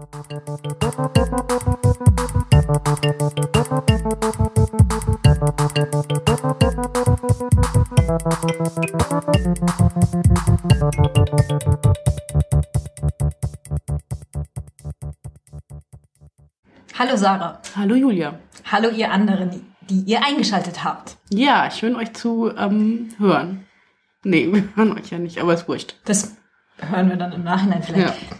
Hallo Sarah. Hallo Julia. Hallo ihr anderen, die ihr eingeschaltet habt. Ja, schön euch zu ähm, hören. Nee, wir hören euch ja nicht, aber ist wurscht. Das hören wir dann im Nachhinein vielleicht. Ja.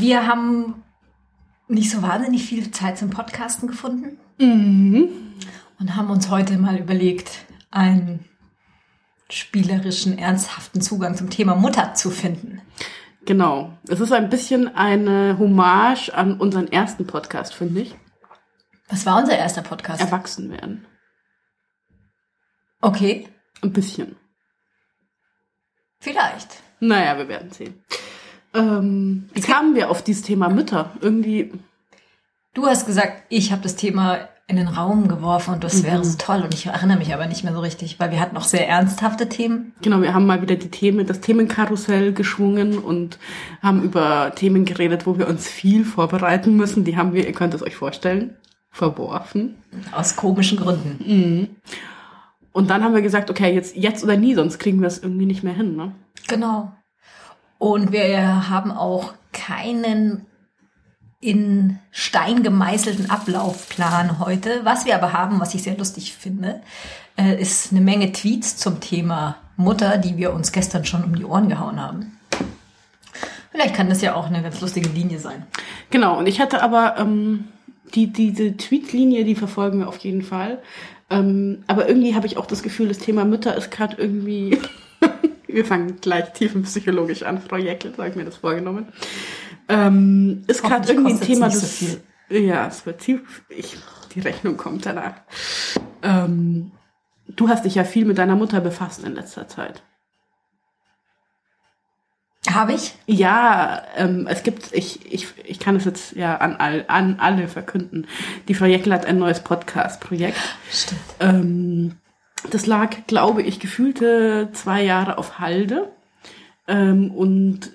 Wir haben nicht so wahnsinnig viel Zeit zum Podcasten gefunden Mhm. und haben uns heute mal überlegt, einen spielerischen, ernsthaften Zugang zum Thema Mutter zu finden. Genau. Es ist ein bisschen eine Hommage an unseren ersten Podcast, finde ich. Was war unser erster Podcast? Erwachsen werden. Okay, Ein bisschen. vielleicht. Naja, wir werden sehen. Ähm, wie kamen wir auf dieses Thema Mütter? Irgendwie, Du hast gesagt, ich habe das Thema in den Raum geworfen und das wäre so toll. Und ich erinnere mich aber nicht mehr so richtig, weil wir hatten noch sehr ernsthafte Themen. genau, wir haben mal wieder die Themen, das Themenkarussell geschwungen und haben über Themen geredet, wo wir uns viel vorbereiten müssen. Die haben wir, ihr könnt es euch vorstellen, verworfen. Aus komischen Gründen. Und dann haben wir gesagt, okay, jetzt, jetzt oder nie, sonst kriegen wir es irgendwie nicht mehr hin, ne? Genau. Und wir haben auch keinen in Stein gemeißelten Ablaufplan heute. Was wir aber haben, was ich sehr lustig finde, äh, ist eine Menge Tweets zum Thema Mutter, die wir uns gestern schon um die Ohren gehauen haben. Vielleicht kann das ja auch eine ganz lustige Linie sein. Genau, und ich hatte aber ähm, die, diese Tweet-Linie, die verfolgen wir auf jeden Fall. Ähm, aber irgendwie habe ich auch das Gefühl, das Thema Mütter ist gerade irgendwie. Wir fangen gleich tiefenpsychologisch an, Frau Jäckel, so habe ich mir das vorgenommen. Ähm, ist gerade irgendwie ein Thema, so das. viel. Ja, es wird tief. Ich, die Rechnung kommt danach. Ähm, du hast dich ja viel mit deiner Mutter befasst in letzter Zeit. Habe ich? Ja, ähm, es gibt, ich, ich, ich kann es jetzt ja an, all, an alle verkünden. Die Frau Jäckel hat ein neues Podcast-Projekt. Stimmt. Ähm, das lag, glaube ich, gefühlte zwei Jahre auf Halde. Ähm, und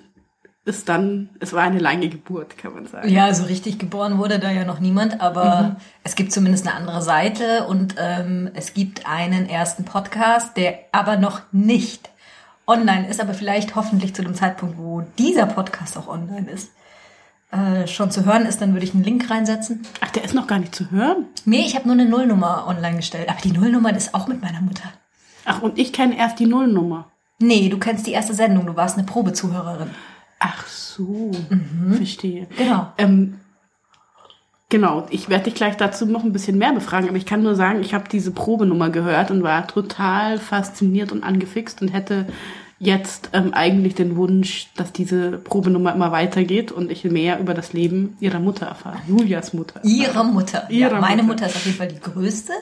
ist dann, es war eine lange Geburt, kann man sagen. Ja, so richtig geboren wurde da ja noch niemand, aber es gibt zumindest eine andere Seite und ähm, es gibt einen ersten Podcast, der aber noch nicht online ist, aber vielleicht hoffentlich zu dem Zeitpunkt, wo dieser Podcast auch online ist, äh, schon zu hören ist, dann würde ich einen Link reinsetzen. Ach, der ist noch gar nicht zu hören. Nee, ich habe nur eine Nullnummer online gestellt, aber die Nullnummer ist auch mit meiner Mutter. Ach, und ich kenne erst die Nullnummer. Nee, du kennst die erste Sendung, du warst eine Probezuhörerin. Ach so, verstehe. Genau. Ähm, genau, ich werde dich gleich dazu noch ein bisschen mehr befragen, aber ich kann nur sagen, ich habe diese Probenummer gehört und war total fasziniert und angefixt und hätte jetzt ähm, eigentlich den Wunsch, dass diese Probenummer immer weitergeht und ich mehr über das Leben ihrer Mutter erfahre. Julias Mutter. Ihre Mutter. Ihre ja, meine Mutter. Mutter ist auf jeden Fall die größte.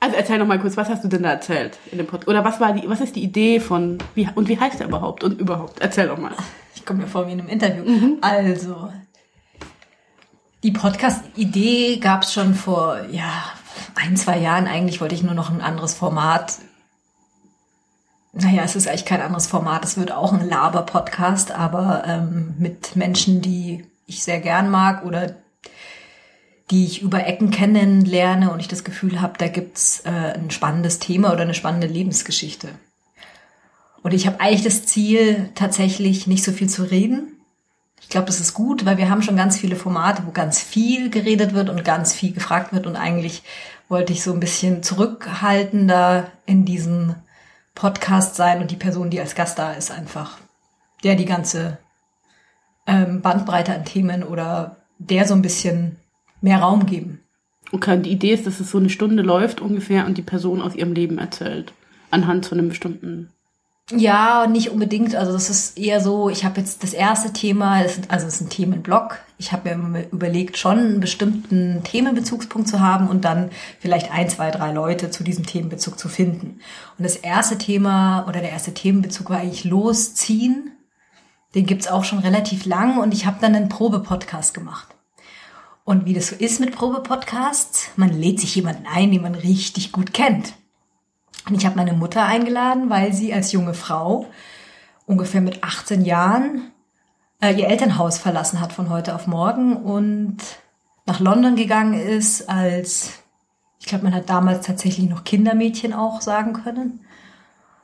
Also erzähl noch mal kurz, was hast du denn da erzählt in dem Pod Oder was war die, was ist die Idee von, wie, und wie heißt er überhaupt und überhaupt? Erzähl doch mal. Ich komme mir vor wie in einem Interview. Also, die Podcast-Idee gab es schon vor, ja, ein, zwei Jahren. Eigentlich wollte ich nur noch ein anderes Format. Naja, es ist eigentlich kein anderes Format. Es wird auch ein Laber-Podcast, aber ähm, mit Menschen, die ich sehr gern mag oder die ich über Ecken kennenlerne und ich das Gefühl habe, da gibt's äh, ein spannendes Thema oder eine spannende Lebensgeschichte. Und ich habe eigentlich das Ziel, tatsächlich nicht so viel zu reden. Ich glaube, das ist gut, weil wir haben schon ganz viele Formate, wo ganz viel geredet wird und ganz viel gefragt wird. Und eigentlich wollte ich so ein bisschen zurückhaltender in diesem Podcast sein und die Person, die als Gast da ist, einfach der die ganze ähm, Bandbreite an Themen oder der so ein bisschen mehr Raum geben. Okay, und die Idee ist, dass es so eine Stunde läuft ungefähr und die Person aus ihrem Leben erzählt. Anhand von einem bestimmten. Ja, nicht unbedingt. Also das ist eher so, ich habe jetzt das erste Thema, das ist, also es ist ein Themenblock. Ich habe mir überlegt, schon einen bestimmten Themenbezugspunkt zu haben und dann vielleicht ein, zwei, drei Leute zu diesem Themenbezug zu finden. Und das erste Thema oder der erste Themenbezug war eigentlich Losziehen. Den gibt's auch schon relativ lang und ich habe dann einen Probe-Podcast gemacht. Und wie das so ist mit Probe-Podcasts, man lädt sich jemanden ein, den man richtig gut kennt. Und ich habe meine Mutter eingeladen, weil sie als junge Frau, ungefähr mit 18 Jahren, äh, ihr Elternhaus verlassen hat von heute auf morgen und nach London gegangen ist als, ich glaube, man hat damals tatsächlich noch Kindermädchen auch sagen können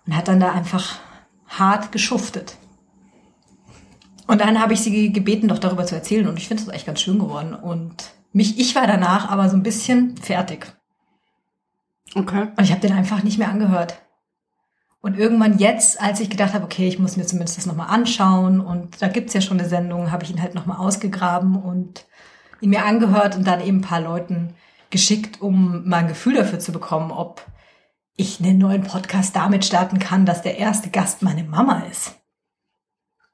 und hat dann da einfach hart geschuftet. Und dann habe ich sie gebeten, doch darüber zu erzählen und ich finde es echt ganz schön geworden und mich, ich war danach aber so ein bisschen fertig. Okay. Und ich habe den einfach nicht mehr angehört. Und irgendwann jetzt, als ich gedacht habe, okay, ich muss mir zumindest das nochmal anschauen und da gibt's ja schon eine Sendung, habe ich ihn halt nochmal ausgegraben und ihn mir angehört und dann eben ein paar Leuten geschickt, um mal ein Gefühl dafür zu bekommen, ob ich einen neuen Podcast damit starten kann, dass der erste Gast meine Mama ist.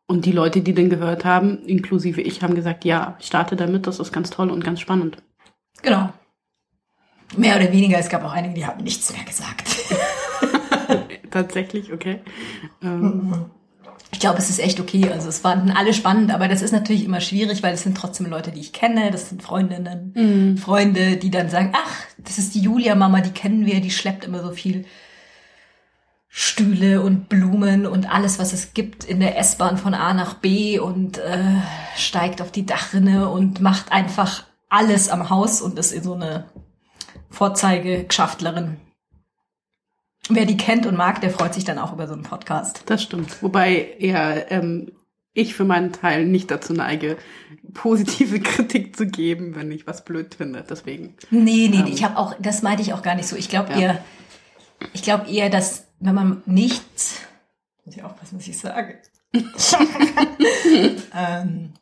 Und die Leute, die den gehört haben, inklusive ich, haben gesagt, ja, starte damit, das ist ganz toll und ganz spannend. Genau. Mehr oder weniger, es gab auch einige, die haben nichts mehr gesagt. Tatsächlich, okay. Ähm, Ich glaube, es ist echt okay. Also es waren alle spannend, aber das ist natürlich immer schwierig, weil es sind trotzdem Leute, die ich kenne, das sind Freundinnen, Freunde, die dann sagen, ach, das ist die Julia-Mama, die kennen wir, die schleppt immer so viel Stühle und Blumen und alles, was es gibt in der S-Bahn von A nach B und äh, steigt auf die Dachrinne und macht einfach alles am Haus und ist in so eine Vorzeigegeschaftlerin. Wer die kennt und mag, der freut sich dann auch über so einen Podcast. das stimmt. Wobei eher ähm, ich für meinen Teil nicht dazu neige, positive Kritik zu geben, wenn ich was blöd finde. Deswegen. Nee, nee, Ähm. ich habe auch, das meinte ich auch gar nicht so. Ich glaube Ja. eher, ich glaube eher, dass wenn man nicht, muss ich aufpassen, was ich sage. ähm,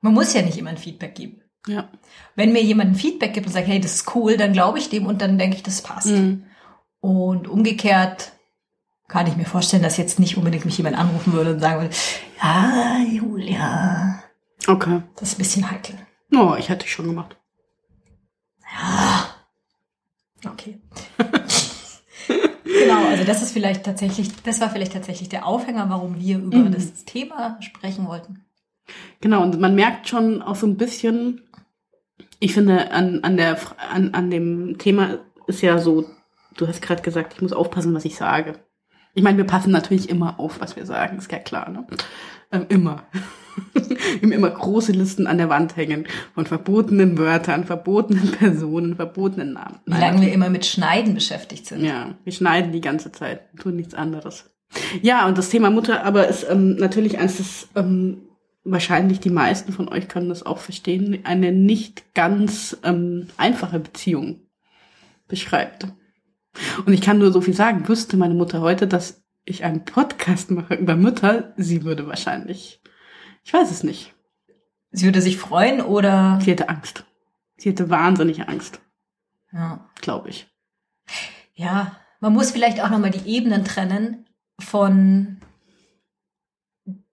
man muss ja nicht immer ein Feedback geben. Ja. Wenn mir jemand ein Feedback gibt und sagt, hey, das ist cool, dann glaube ich dem und dann denke ich, das passt. Mhm. Und umgekehrt kann ich mir vorstellen, dass jetzt nicht unbedingt mich jemand anrufen würde und sagen würde, ja, Julia, Okay. das ist ein bisschen heikel. Oh, ich hätte ich schon gemacht. Ja. Okay. genau, also das ist vielleicht tatsächlich, das war vielleicht tatsächlich der Aufhänger, warum wir über Mhm. das Thema sprechen wollten. Genau, und man merkt schon auch so ein bisschen, ich finde, an, an, der, an, an dem Thema ist ja so, du hast gerade gesagt, ich muss aufpassen, was ich sage. Ich meine, wir passen natürlich immer auf, was wir sagen, ist ja klar, ne? Ähm, immer. wir haben immer große Listen an der Wand hängen von verbotenen Wörtern, verbotenen Personen, verbotenen Namen. Wie lange wir immer mit Schneiden beschäftigt sind. ja, wir schneiden die ganze Zeit, tun nichts anderes. Ja, und das Thema Mutter aber ist ähm, natürlich eins, das ähm, wahrscheinlich die meisten von euch können das auch verstehen, eine nicht ganz ähm, einfache Beziehung beschreibt. Und ich kann nur so viel sagen, wüsste meine Mutter heute, dass ich einen Podcast mache über Mütter, sie würde wahrscheinlich, ich weiß es nicht, Sie würde sich freuen oder, sie hätte Angst. Sie hätte wahnsinnige Angst, ja. glaube ich. Ja, man muss vielleicht auch nochmal die Ebenen trennen von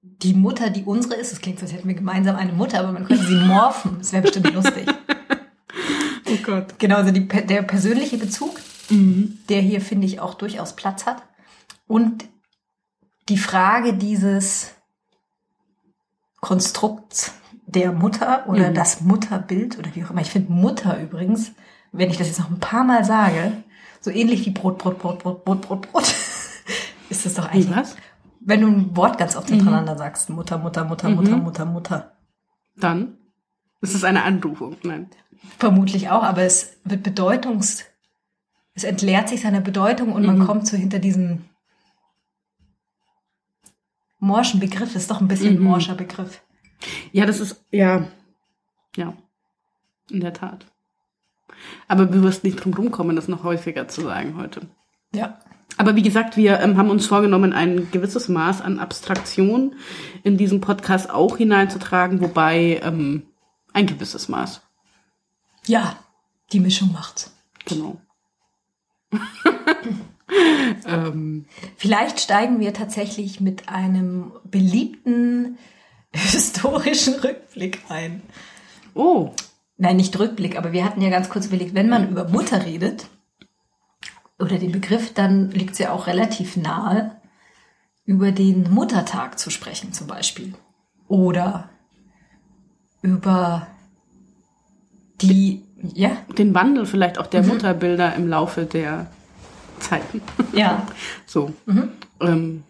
die Mutter, die unsere ist. Das klingt so, als hätten wir gemeinsam eine Mutter, aber man könnte sie morphen. Das wäre bestimmt lustig. Oh Gott. Genau, also die, der persönliche Bezug, Mhm. der hier, finde ich, auch durchaus Platz hat. Und die Frage dieses Konstrukts der Mutter oder Mhm. das Mutterbild oder wie auch immer. Ich finde Mutter übrigens, wenn ich das jetzt noch ein paar Mal sage, so ähnlich wie Brot, Brot, Brot, Brot, Brot, Brot, Brot, ist das doch eigentlich, was? wenn du ein Wort ganz oft Mhm. hintereinander sagst, Mutter, Mutter, Mutter, Mutter, Mhm. Mutter, Mutter. Dann? Ist es eine Anrufung? Nein. Vermutlich auch, aber es wird bedeutungs, es entleert sich seiner Bedeutung und man Mhm. kommt so hinter diesem morschen Begriff, das ist doch ein bisschen ein Mhm. morscher Begriff. Ja, das ist, ja, ja, in der Tat. Aber du wirst nicht drum rumkommen, das noch häufiger zu sagen heute. Ja. Aber wie gesagt, wir ähm, haben uns vorgenommen, ein gewisses Maß an Abstraktion in diesem Podcast auch hineinzutragen, wobei ähm, ein gewisses Maß. Ja, die Mischung macht's. Genau. ähm, Vielleicht steigen wir tatsächlich mit einem beliebten historischen Rückblick ein. oh, Nein, nicht Rückblick, aber wir hatten ja ganz kurz überlegt, wenn man über Mutter redet oder den Begriff, dann liegt es ja auch relativ nahe, über den Muttertag zu sprechen zum Beispiel. Oder über die, ja, den Wandel vielleicht auch der Mutterbilder im Laufe der Zeiten. ja. So. Ähm,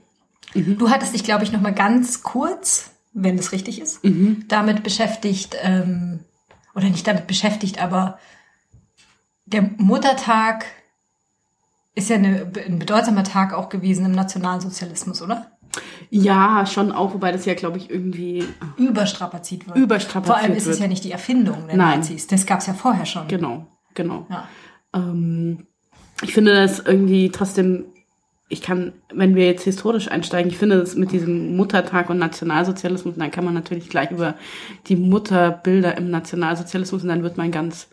Du hattest dich, glaube ich, noch mal ganz kurz wenn es richtig ist, Mhm. damit beschäftigt, ähm, oder nicht damit beschäftigt, aber der Muttertag ist ja eine, ein bedeutsamer Tag auch gewesen im Nationalsozialismus, oder? Ja, schon auch, wobei das ja, glaube ich, irgendwie Überstrapaziert wird. Überstrapaziert Vor allem ist es wird. ja nicht die Erfindung der Nein. Nazis. Das gab es ja vorher schon. Genau, genau. Ja. Ähm, ich finde das irgendwie trotzdem, ich kann, wenn wir jetzt historisch einsteigen, ich finde das mit diesem Muttertag und Nationalsozialismus, dann kann man natürlich gleich über die Mutterbilder im Nationalsozialismus und dann wird man ganz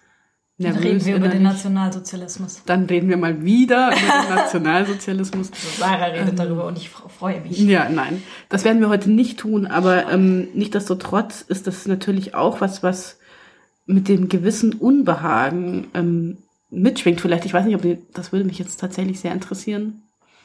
Dann nervös. reden wir über den. Nationalsozialismus. Dann reden wir mal wieder über den Nationalsozialismus. Sarah redet Ähm. darüber und ich fre- freue mich. Ja, nein. Das werden wir heute nicht tun, aber ähm, nichtsdestotrotz ist das natürlich auch was, was mit dem gewissen Unbehagen ähm, mitschwingt. Vielleicht, ich weiß nicht, ob ihr, das würde mich jetzt tatsächlich sehr interessieren,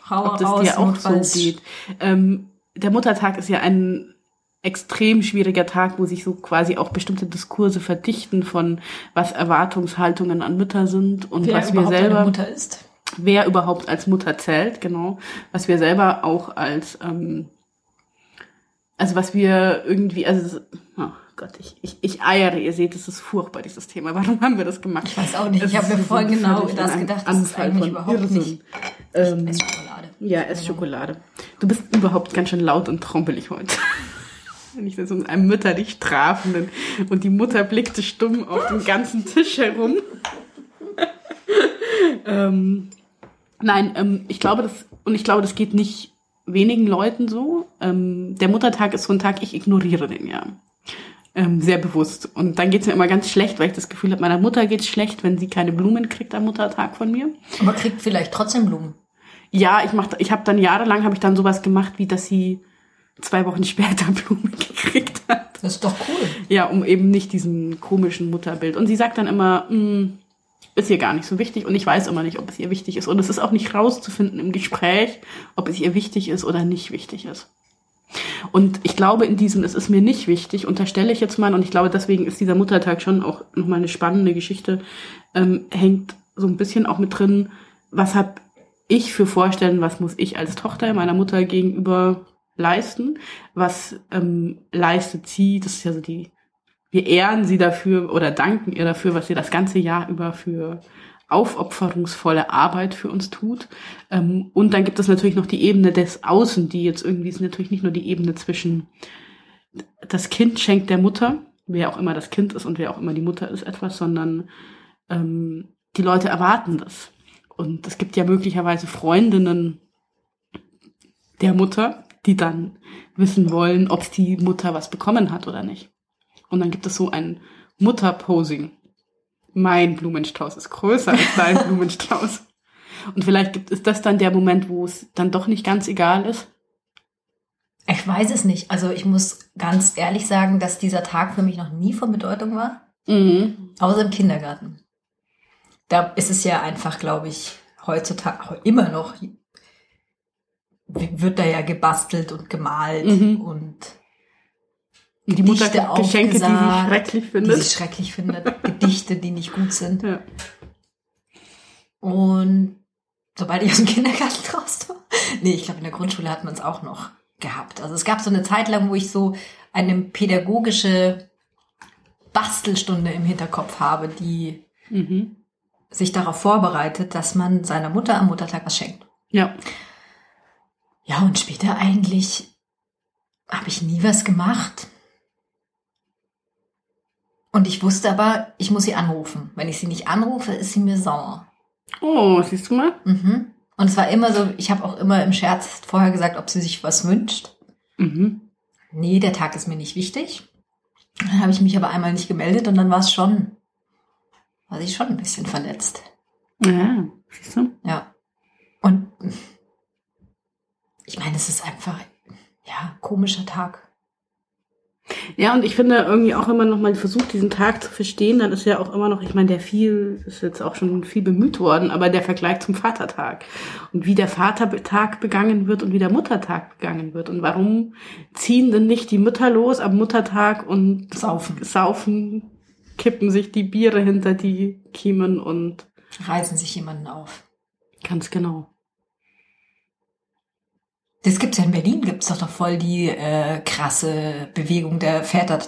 Hau ob das raus, dir auch so geht. Ähm, der Muttertag ist ja ein extrem schwieriger Tag, wo sich so quasi auch bestimmte Diskurse verdichten von was Erwartungshaltungen an Mütter sind und Wer was wir selber Mutter ist. wer überhaupt als Mutter zählt, genau, was wir selber auch als, ähm, also was wir irgendwie, also, oh Gott, ich, ich, ich eiere, ihr seht, es ist furchtbar, dieses Thema. Warum haben wir das gemacht? Ich weiß auch nicht. Es Ich habe mir so genau das gedacht. Das ist eigentlich überhaupt Irrsinn. nicht. Ähm, Ich esse Schokolade. ja, ess Schokolade. Du bist überhaupt ganz schön laut und trompelig heute. Wenn ich das mit einem mütterlich strafenden und die Mutter blickte stumm auf den ganzen Tisch herum. ähm, nein, ähm, ich glaube, das, und ich glaube, das geht nicht wenigen Leuten so. Ähm, der Muttertag ist so ein Tag, ich ignoriere den ja. Ähm, sehr bewusst. Und dann geht's mir immer ganz schlecht, weil ich das Gefühl habe, meiner Mutter geht's schlecht, wenn sie keine Blumen kriegt am Muttertag von mir. Aber kriegt vielleicht trotzdem Blumen. Ja, ich mach, ich habe dann jahrelang habe ich dann sowas gemacht, wie dass sie zwei Wochen später Blumen gekriegt hat. Das ist doch cool. Ja, um eben nicht diesen komischen Mutterbild. Und sie sagt dann immer, "Mm, ist ihr gar nicht so wichtig und ich weiß immer nicht, ob es ihr wichtig ist. Und es ist auch nicht rauszufinden im Gespräch, ob es ihr wichtig ist oder nicht wichtig ist. Und ich glaube, in diesem, es ist mir nicht wichtig, unterstelle ich jetzt mal, und ich glaube, deswegen ist dieser Muttertag schon auch nochmal eine spannende Geschichte, ähm, hängt so ein bisschen auch mit drin, was hab ich für Vorstellungen, was muss ich als Tochter meiner Mutter gegenüber leisten, was ähm, leistet sie, das ist ja so die, wir ehren sie dafür oder danken ihr dafür, was sie das ganze Jahr über für aufopferungsvolle Arbeit für uns tut. Ähm, und dann gibt es natürlich noch die Ebene des Außen, die jetzt irgendwie ist natürlich nicht nur die Ebene zwischen das Kind schenkt der Mutter, wer auch immer das Kind ist und wer auch immer die Mutter ist, etwas, sondern ähm, die Leute erwarten das. Und es gibt ja möglicherweise Freundinnen der Mutter, die dann wissen wollen, ob die Mutter was bekommen hat oder nicht. Und dann gibt es so ein Mutterposing. Mein Blumenstrauß ist größer als dein Blumenstrauß. Und vielleicht gibt ist das dann der Moment, wo es dann doch nicht ganz egal ist. Ich weiß es nicht. Also ich muss ganz ehrlich sagen, dass dieser Tag für mich noch nie von Bedeutung war. Mhm. Außer im Kindergarten. Da ist es ja einfach, glaube ich, heutzutage immer noch, wird da ja gebastelt und gemalt Mhm. und die Mutter Gedichte Geschenke, die sie schrecklich die findet. sie schrecklich findet, Gedichte, die nicht gut sind. Ja. Und sobald ich aus dem Kindergarten raus war, nee, ich glaube, in der Grundschule hat man es auch noch gehabt. Also es gab so eine Zeit lang, wo ich so eine pädagogische Bastelstunde im Hinterkopf habe, die Mhm. sich darauf vorbereitet, dass man seiner Mutter am Muttertag was schenkt. ja. Ja, und später eigentlich habe ich nie was gemacht. Und ich wusste aber, ich muss sie anrufen. Wenn ich sie nicht anrufe, ist sie mir sauer. Oh, siehst du mal? Mhm. Und es war immer so, ich habe auch immer im Scherz vorher gesagt, ob sie sich was wünscht. Mhm. Nee, der Tag ist mir nicht wichtig. Dann habe ich mich aber einmal nicht gemeldet und dann war es schon, war sie schon ein bisschen verletzt. Ja, siehst du? Ja. Und ich meine, es ist einfach, ja, komischer Tag. Ja, und ich finde irgendwie auch immer noch mal versucht, diesen Tag zu verstehen, dann ist ja auch immer noch, ich meine, der viel, ist jetzt auch schon viel bemüht worden, aber der Vergleich zum Vatertag und wie der Vatertag begangen wird und wie der Muttertag begangen wird und warum ziehen denn nicht die Mütter los am Muttertag und Saufen. saufen, kippen sich die Biere hinter die Kiemen und Reißen sich jemanden auf. ganz genau. Das gibt's ja in Berlin, gibt's doch doch voll die äh, krasse Bewegung der Väter,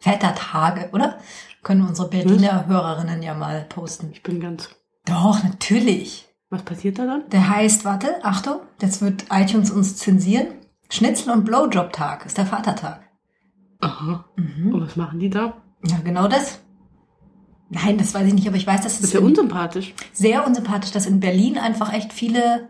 Vätertage, oder? Können unsere Berliner Hörerinnen ja mal posten. Ich bin ganz. Doch, natürlich. Was passiert da dann? Der heißt, warte, Achtung, jetzt wird iTunes uns zensieren. Schnitzel- und Blowjob-Tag ist der Vatertag. Aha. Und was machen die da? Ja, genau das. Nein, das weiß ich nicht, aber ich weiß, dass Das es ist ja unsympathisch. sehr unsympathisch, dass in Berlin einfach echt viele,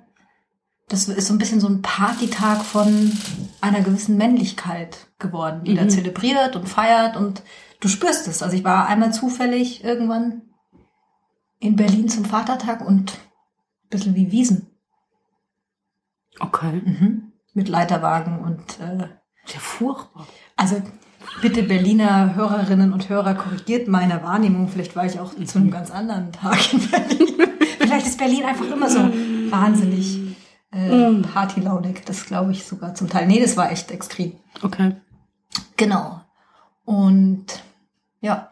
das ist so ein bisschen so ein Partytag von einer gewissen Männlichkeit geworden, die da Mhm. zelebriert und feiert und du spürst es. Also ich war einmal zufällig irgendwann in Berlin zum Vatertag und ein bisschen wie Wiesen. Okay. Mhm. Mit Leiterwagen und äh, ja furchtbar. also bitte Berliner Hörerinnen und Hörer korrigiert meine Wahrnehmung. Vielleicht war ich auch zu einem ganz anderen Tag in Berlin. Vielleicht ist Berlin einfach immer so wahnsinnig äh, partylaunig. Das glaube ich sogar zum Teil. Nee, das war echt extrem. Okay. Genau. Und ja,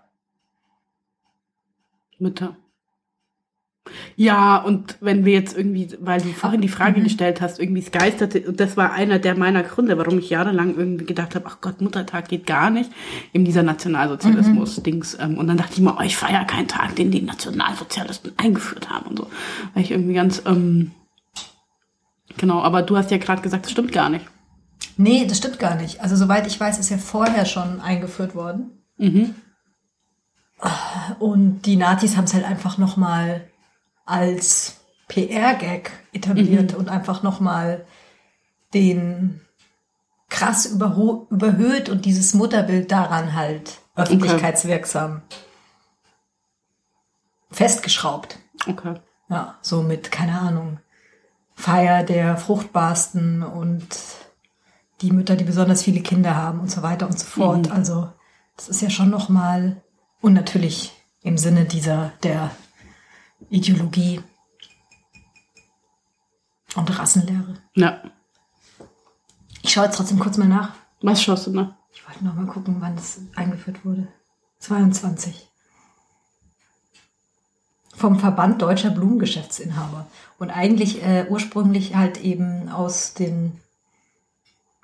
Mütter. Ja, und wenn wir jetzt irgendwie, weil du vorhin die Frage Mhm. gestellt hast, irgendwie es geisterte, und das war einer der meiner Gründe, warum ich jahrelang irgendwie gedacht habe, ach Gott, Muttertag geht gar nicht, eben dieser Nationalsozialismus-Dings. Ähm, und dann dachte ich mir, oh, ich feiere keinen Tag, den die Nationalsozialisten eingeführt haben und so. Weil ich irgendwie ganz, ähm, genau, aber du hast ja gerade gesagt, das stimmt gar nicht. nee, das stimmt gar nicht. Also soweit ich weiß, ist ja vorher schon eingeführt worden. Mhm. Und die Nazis haben es halt einfach nochmal als PR-Gag etabliert und einfach nochmal den krass überhöht und dieses Mutterbild daran halt öffentlichkeitswirksam festgeschraubt. Okay. Ja, so mit, keine Ahnung, Feier der Fruchtbarsten und die Mütter, die besonders viele Kinder haben und so weiter und so fort. Mhm. Also das ist ja schon nochmal, und natürlich im Sinne dieser, der Ideologie und Rassenlehre. Ja. Ich schaue jetzt trotzdem kurz mal nach. Was schaust du nach? Ich wollte noch mal gucken, wann es eingeführt wurde. 22. Vom Verband Deutscher Blumengeschäftsinhaber. Und eigentlich äh, ursprünglich halt eben aus den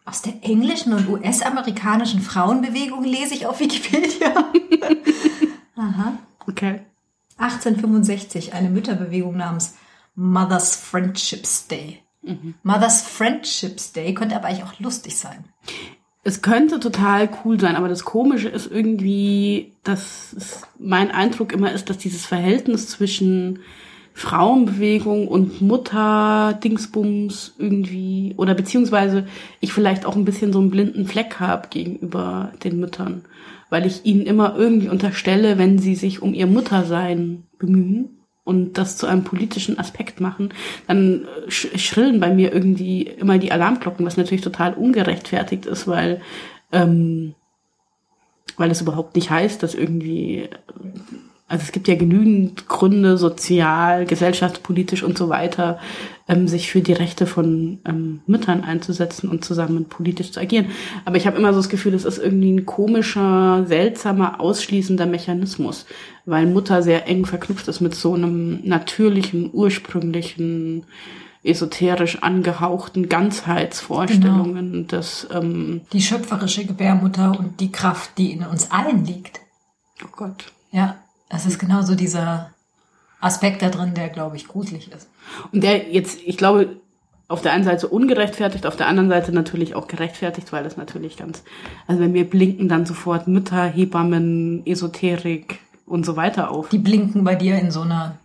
aus der englischen und US-amerikanischen Frauenbewegung lese ich auf Wikipedia. Aha. Okay. 1865 eine Mütterbewegung namens Mother's Friendships Day. Mother's Friendships Day könnte aber eigentlich auch lustig sein. Es könnte total cool sein, aber das Komische ist irgendwie, dass mein Eindruck immer ist, dass dieses Verhältnis zwischen Frauenbewegung und Mutter-Dingsbums irgendwie, oder beziehungsweise ich vielleicht auch ein bisschen so einen blinden Fleck habe gegenüber den Müttern, weil ich ihnen immer irgendwie unterstelle, wenn sie sich um ihr Muttersein bemühen und das zu einem politischen Aspekt machen, dann äh, sch schrillen bei mir irgendwie immer die Alarmglocken, was natürlich total ungerechtfertigt ist, weil ähm, weil es überhaupt nicht heißt, dass irgendwie also es gibt ja genügend Gründe, sozial, gesellschaftspolitisch und so weiter, ähm, sich für die Rechte von ähm, Müttern einzusetzen und zusammen politisch zu agieren. Aber ich habe immer so das Gefühl, es ist irgendwie ein komischer, seltsamer, ausschließender Mechanismus, weil Mutter sehr eng verknüpft ist mit so einem natürlichen, ursprünglichen, esoterisch angehauchten Ganzheitsvorstellungen des ähm, Die schöpferische Gebärmutter und die Kraft, die in uns allen liegt. Oh Gott. Ja, das ist genauso dieser Aspekt da drin, der, glaube ich, gruselig ist. Und der jetzt, ich glaube, auf der einen Seite ungerechtfertigt, auf der anderen Seite natürlich auch gerechtfertigt, weil das natürlich ganz, also wenn wir blinken dann sofort Mütter, Hebammen, Esoterik und so weiter auf. Die blinken bei dir in so einer,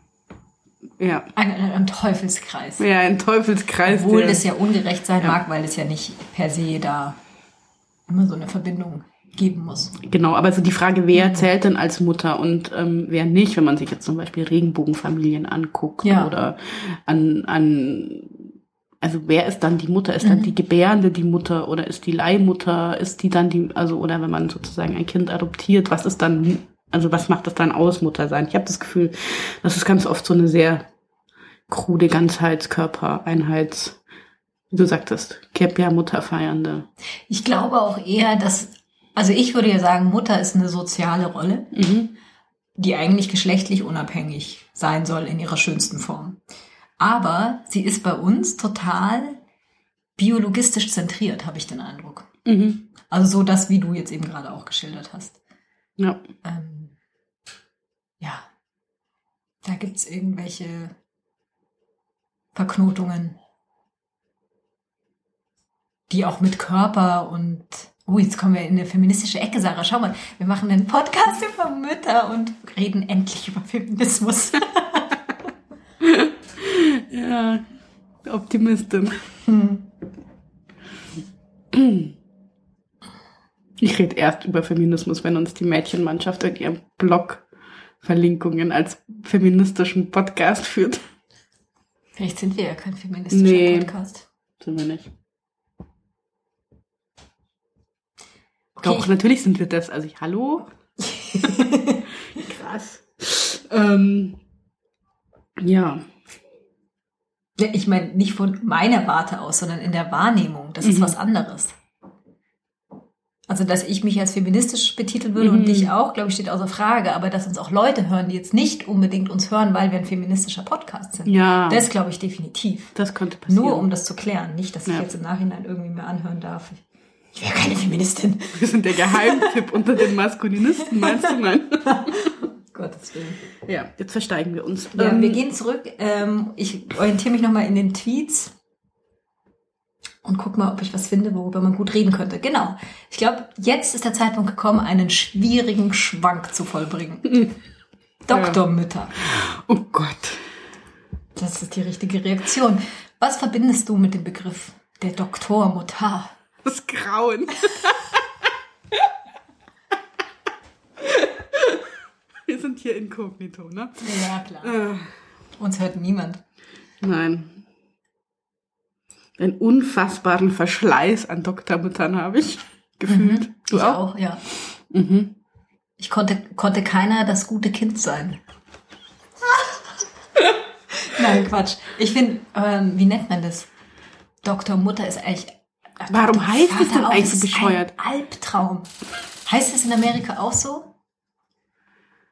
Ja. ein, ein Teufelskreis. Ja, ein Teufelskreis. Obwohl das ja ungerecht sein Ja. mag, weil es ja nicht per se da immer so eine Verbindung geben muss. Genau, aber so die Frage, wer zählt denn als Mutter und ähm, wer nicht, wenn man sich jetzt zum Beispiel Regenbogenfamilien anguckt Ja. oder an, an also wer ist dann die Mutter? Ist dann die Gebärende die Mutter oder ist die Leihmutter? Ist die dann die, also oder wenn man sozusagen ein Kind adoptiert, was ist dann, also was macht das dann aus, Mutter sein? Ich habe das Gefühl, das ist ganz oft so eine sehr krude Ganzheitskörper, Einheits, wie du sagtest, Kepia-Mutterfeiernde. Ich glaube auch eher, dass, also ich würde ja sagen, Mutter ist eine soziale Rolle, Mhm. die eigentlich geschlechtlich unabhängig sein soll in ihrer schönsten Form. Aber sie ist bei uns total biologistisch zentriert, habe ich den Eindruck. Mhm. Also so das, wie du jetzt eben gerade auch geschildert hast. Ja. Ähm, ja, da gibt's irgendwelche Verknotungen, die auch mit Körper und Oh, jetzt kommen wir in eine feministische Ecke, Sarah. Schau mal, wir machen einen Podcast über Mütter und reden endlich über Feminismus. Ja, Optimistin. Ich rede erst über Feminismus, wenn uns die Mädchenmannschaft in ihrem Blog Verlinkungen als feministischen Podcast führt. Vielleicht sind wir ja kein feministischer Nee. Podcast. Sind wir nicht. Okay, Doch, natürlich sind wir das. Also ich, hallo? Krass. Ähm, ja. Ja, ich meine, nicht von meiner Warte aus, sondern in der Wahrnehmung. Das ist Mhm. was anderes. Also, dass ich mich als feministisch betiteln würde Mhm. und dich auch, glaube ich, steht außer Frage. Aber dass uns auch Leute hören, die jetzt nicht unbedingt uns hören, weil wir ein feministischer Podcast sind. Ja, Das glaube ich definitiv. das könnte passieren. Nur um das zu klären. Nicht, dass ich Ja. jetzt im Nachhinein irgendwie mir anhören darf. Ich wäre keine Feministin. Wir sind der Geheimtipp unter den Maskulinisten, meinst du? Nein. Gottes Willen. Ja, jetzt versteigen wir uns. Ja, Ähm, wir gehen zurück. Ähm, ich orientiere mich nochmal in den Tweets und guck mal, ob ich was finde, worüber man gut reden könnte. Genau. Ich glaube, jetzt ist der Zeitpunkt gekommen, einen schwierigen Schwank zu vollbringen. Doktormütter. Oh Gott. Das ist die richtige Reaktion. Was verbindest du mit dem Begriff der Doktormutter? Das Grauen. Wir sind hier inkognito, ne? Ja, klar. Äh, Uns hört niemand. nein. Einen unfassbaren Verschleiß an Doktormüttern habe ich gefühlt. Du ich auch? auch, ja. Mhm. Ich konnte, konnte keiner das gute Kind sein. Nein, Quatsch. Ich finde, ähm, wie nennt man das? Doktor Mutter ist eigentlich. Warum heißt es denn eigentlich so bescheuert? Ein Albtraum. Heißt das in Amerika auch so?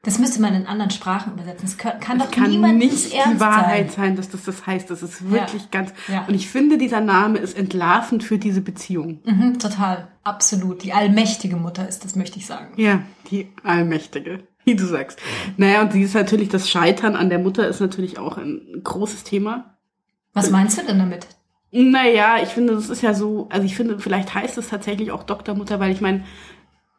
Das müsste man in anderen Sprachen übersetzen. Das kann, kann doch kann niemandens nicht ernst die Wahrheit sein. sein, dass das das heißt. Das ist wirklich ganz. Ja. Und ich finde, dieser Name ist entlarvend für diese Beziehung. Mhm, total. Absolut. Die allmächtige Mutter ist das, möchte ich sagen. Ja, die Allmächtige, wie du sagst. Naja, und sie ist natürlich, das Scheitern an der Mutter ist natürlich auch ein großes Thema. Was meinst du denn damit? Naja, ich finde, das ist ja so, also ich finde, vielleicht heißt es tatsächlich auch Doktormutter, weil ich meine,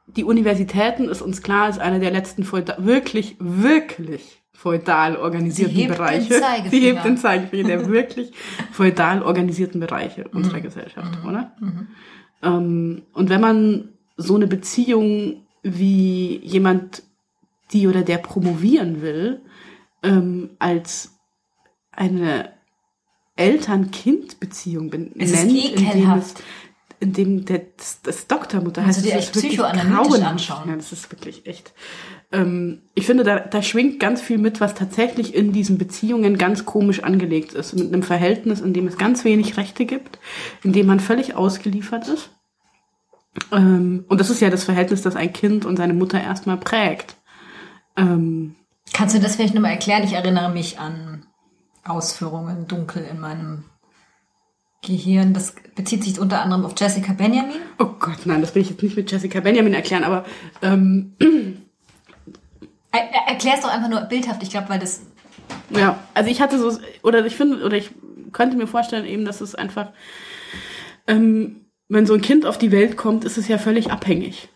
die Universitäten, ist uns klar, ist einer der letzten feudal, wirklich, wirklich feudal organisierten Sie hebt den Bereiche. Zeigefinger. Sie hebt den Zeigefinger der wirklich feudal organisierten Bereiche unserer Gesellschaft, oder? Ähm, und wenn man so eine Beziehung wie jemand, die oder der promovieren will, ähm, als eine Eltern-Kind-Beziehung ben- Es ist nennt, in dem, ekelhaft. in dem der, das, das Doktormutter heißt. du dir das echt ist psychoanalytisch grauenhaft. anschauen. Ja, das ist wirklich echt. Ähm, ich finde, da, da schwingt ganz viel mit, was tatsächlich in diesen Beziehungen ganz komisch angelegt ist. Mit einem Verhältnis, in dem es ganz wenig Rechte gibt, in dem man völlig ausgeliefert ist. Ähm, und das ist ja das Verhältnis, das ein Kind und seine Mutter erstmal prägt. Ähm, Kannst du das vielleicht nochmal erklären? Ich erinnere mich an Ausführungen dunkel in meinem Gehirn. Das bezieht sich unter anderem auf Jessica Benjamin. oh Gott, nein, das will ich jetzt nicht mit Jessica Benjamin erklären, aber ähm, Er, er, erklär's doch einfach nur bildhaft. Ich glaube, weil das Ja, also ich hatte so, oder ich finde, oder ich könnte mir vorstellen eben, dass es einfach, ähm, wenn so ein Kind auf die Welt kommt, ist es ja völlig abhängig.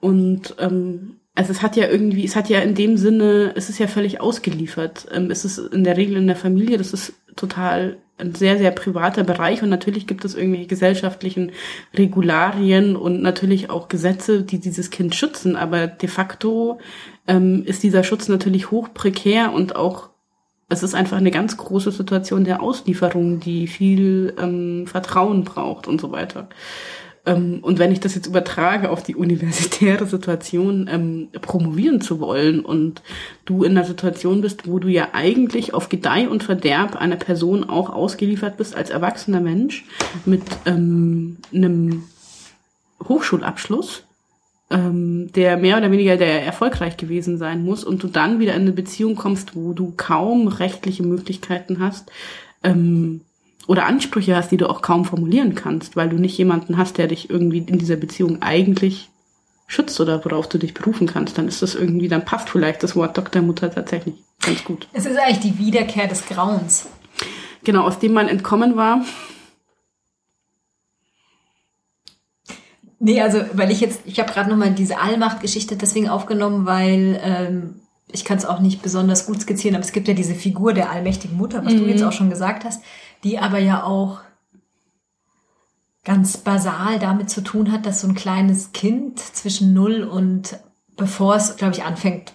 Und ähm, also es hat ja irgendwie, es hat ja in dem Sinne, es ist ja völlig ausgeliefert. Ähm, es ist in der Regel in der Familie, das ist total ein sehr, sehr privater Bereich und natürlich gibt es irgendwelche gesellschaftlichen Regularien und natürlich auch Gesetze, die dieses Kind schützen, aber de facto ähm, ist dieser Schutz natürlich hoch prekär und auch es ist einfach eine ganz große Situation der Auslieferung, die viel ähm, Vertrauen braucht und so weiter. Ähm, und wenn ich das jetzt übertrage auf die universitäre Situation, ähm, promovieren zu wollen und du in einer Situation bist, wo du ja eigentlich auf Gedeih und Verderb einer Person auch ausgeliefert bist als erwachsener Mensch mit ähm, einem Hochschulabschluss, ähm, der mehr oder weniger der erfolgreich gewesen sein muss und du dann wieder in eine Beziehung kommst, wo du kaum rechtliche Möglichkeiten hast, ähm, oder Ansprüche hast, die du auch kaum formulieren kannst, weil du nicht jemanden hast, der dich irgendwie in dieser Beziehung eigentlich schützt oder worauf du dich berufen kannst, dann ist das irgendwie, dann passt vielleicht das Wort Doktormutter tatsächlich ganz gut. Es ist eigentlich die Wiederkehr des Grauens. Genau, aus dem man entkommen war. Nee, also weil ich jetzt, ich habe gerade nochmal diese Allmachtgeschichte deswegen aufgenommen, weil ähm, ich kann es auch nicht besonders gut skizzieren, aber es gibt ja diese Figur der allmächtigen Mutter, was mhm. du jetzt auch schon gesagt hast, die aber ja auch ganz basal damit zu tun hat, dass so ein kleines Kind zwischen null und bevor es, glaube ich, anfängt,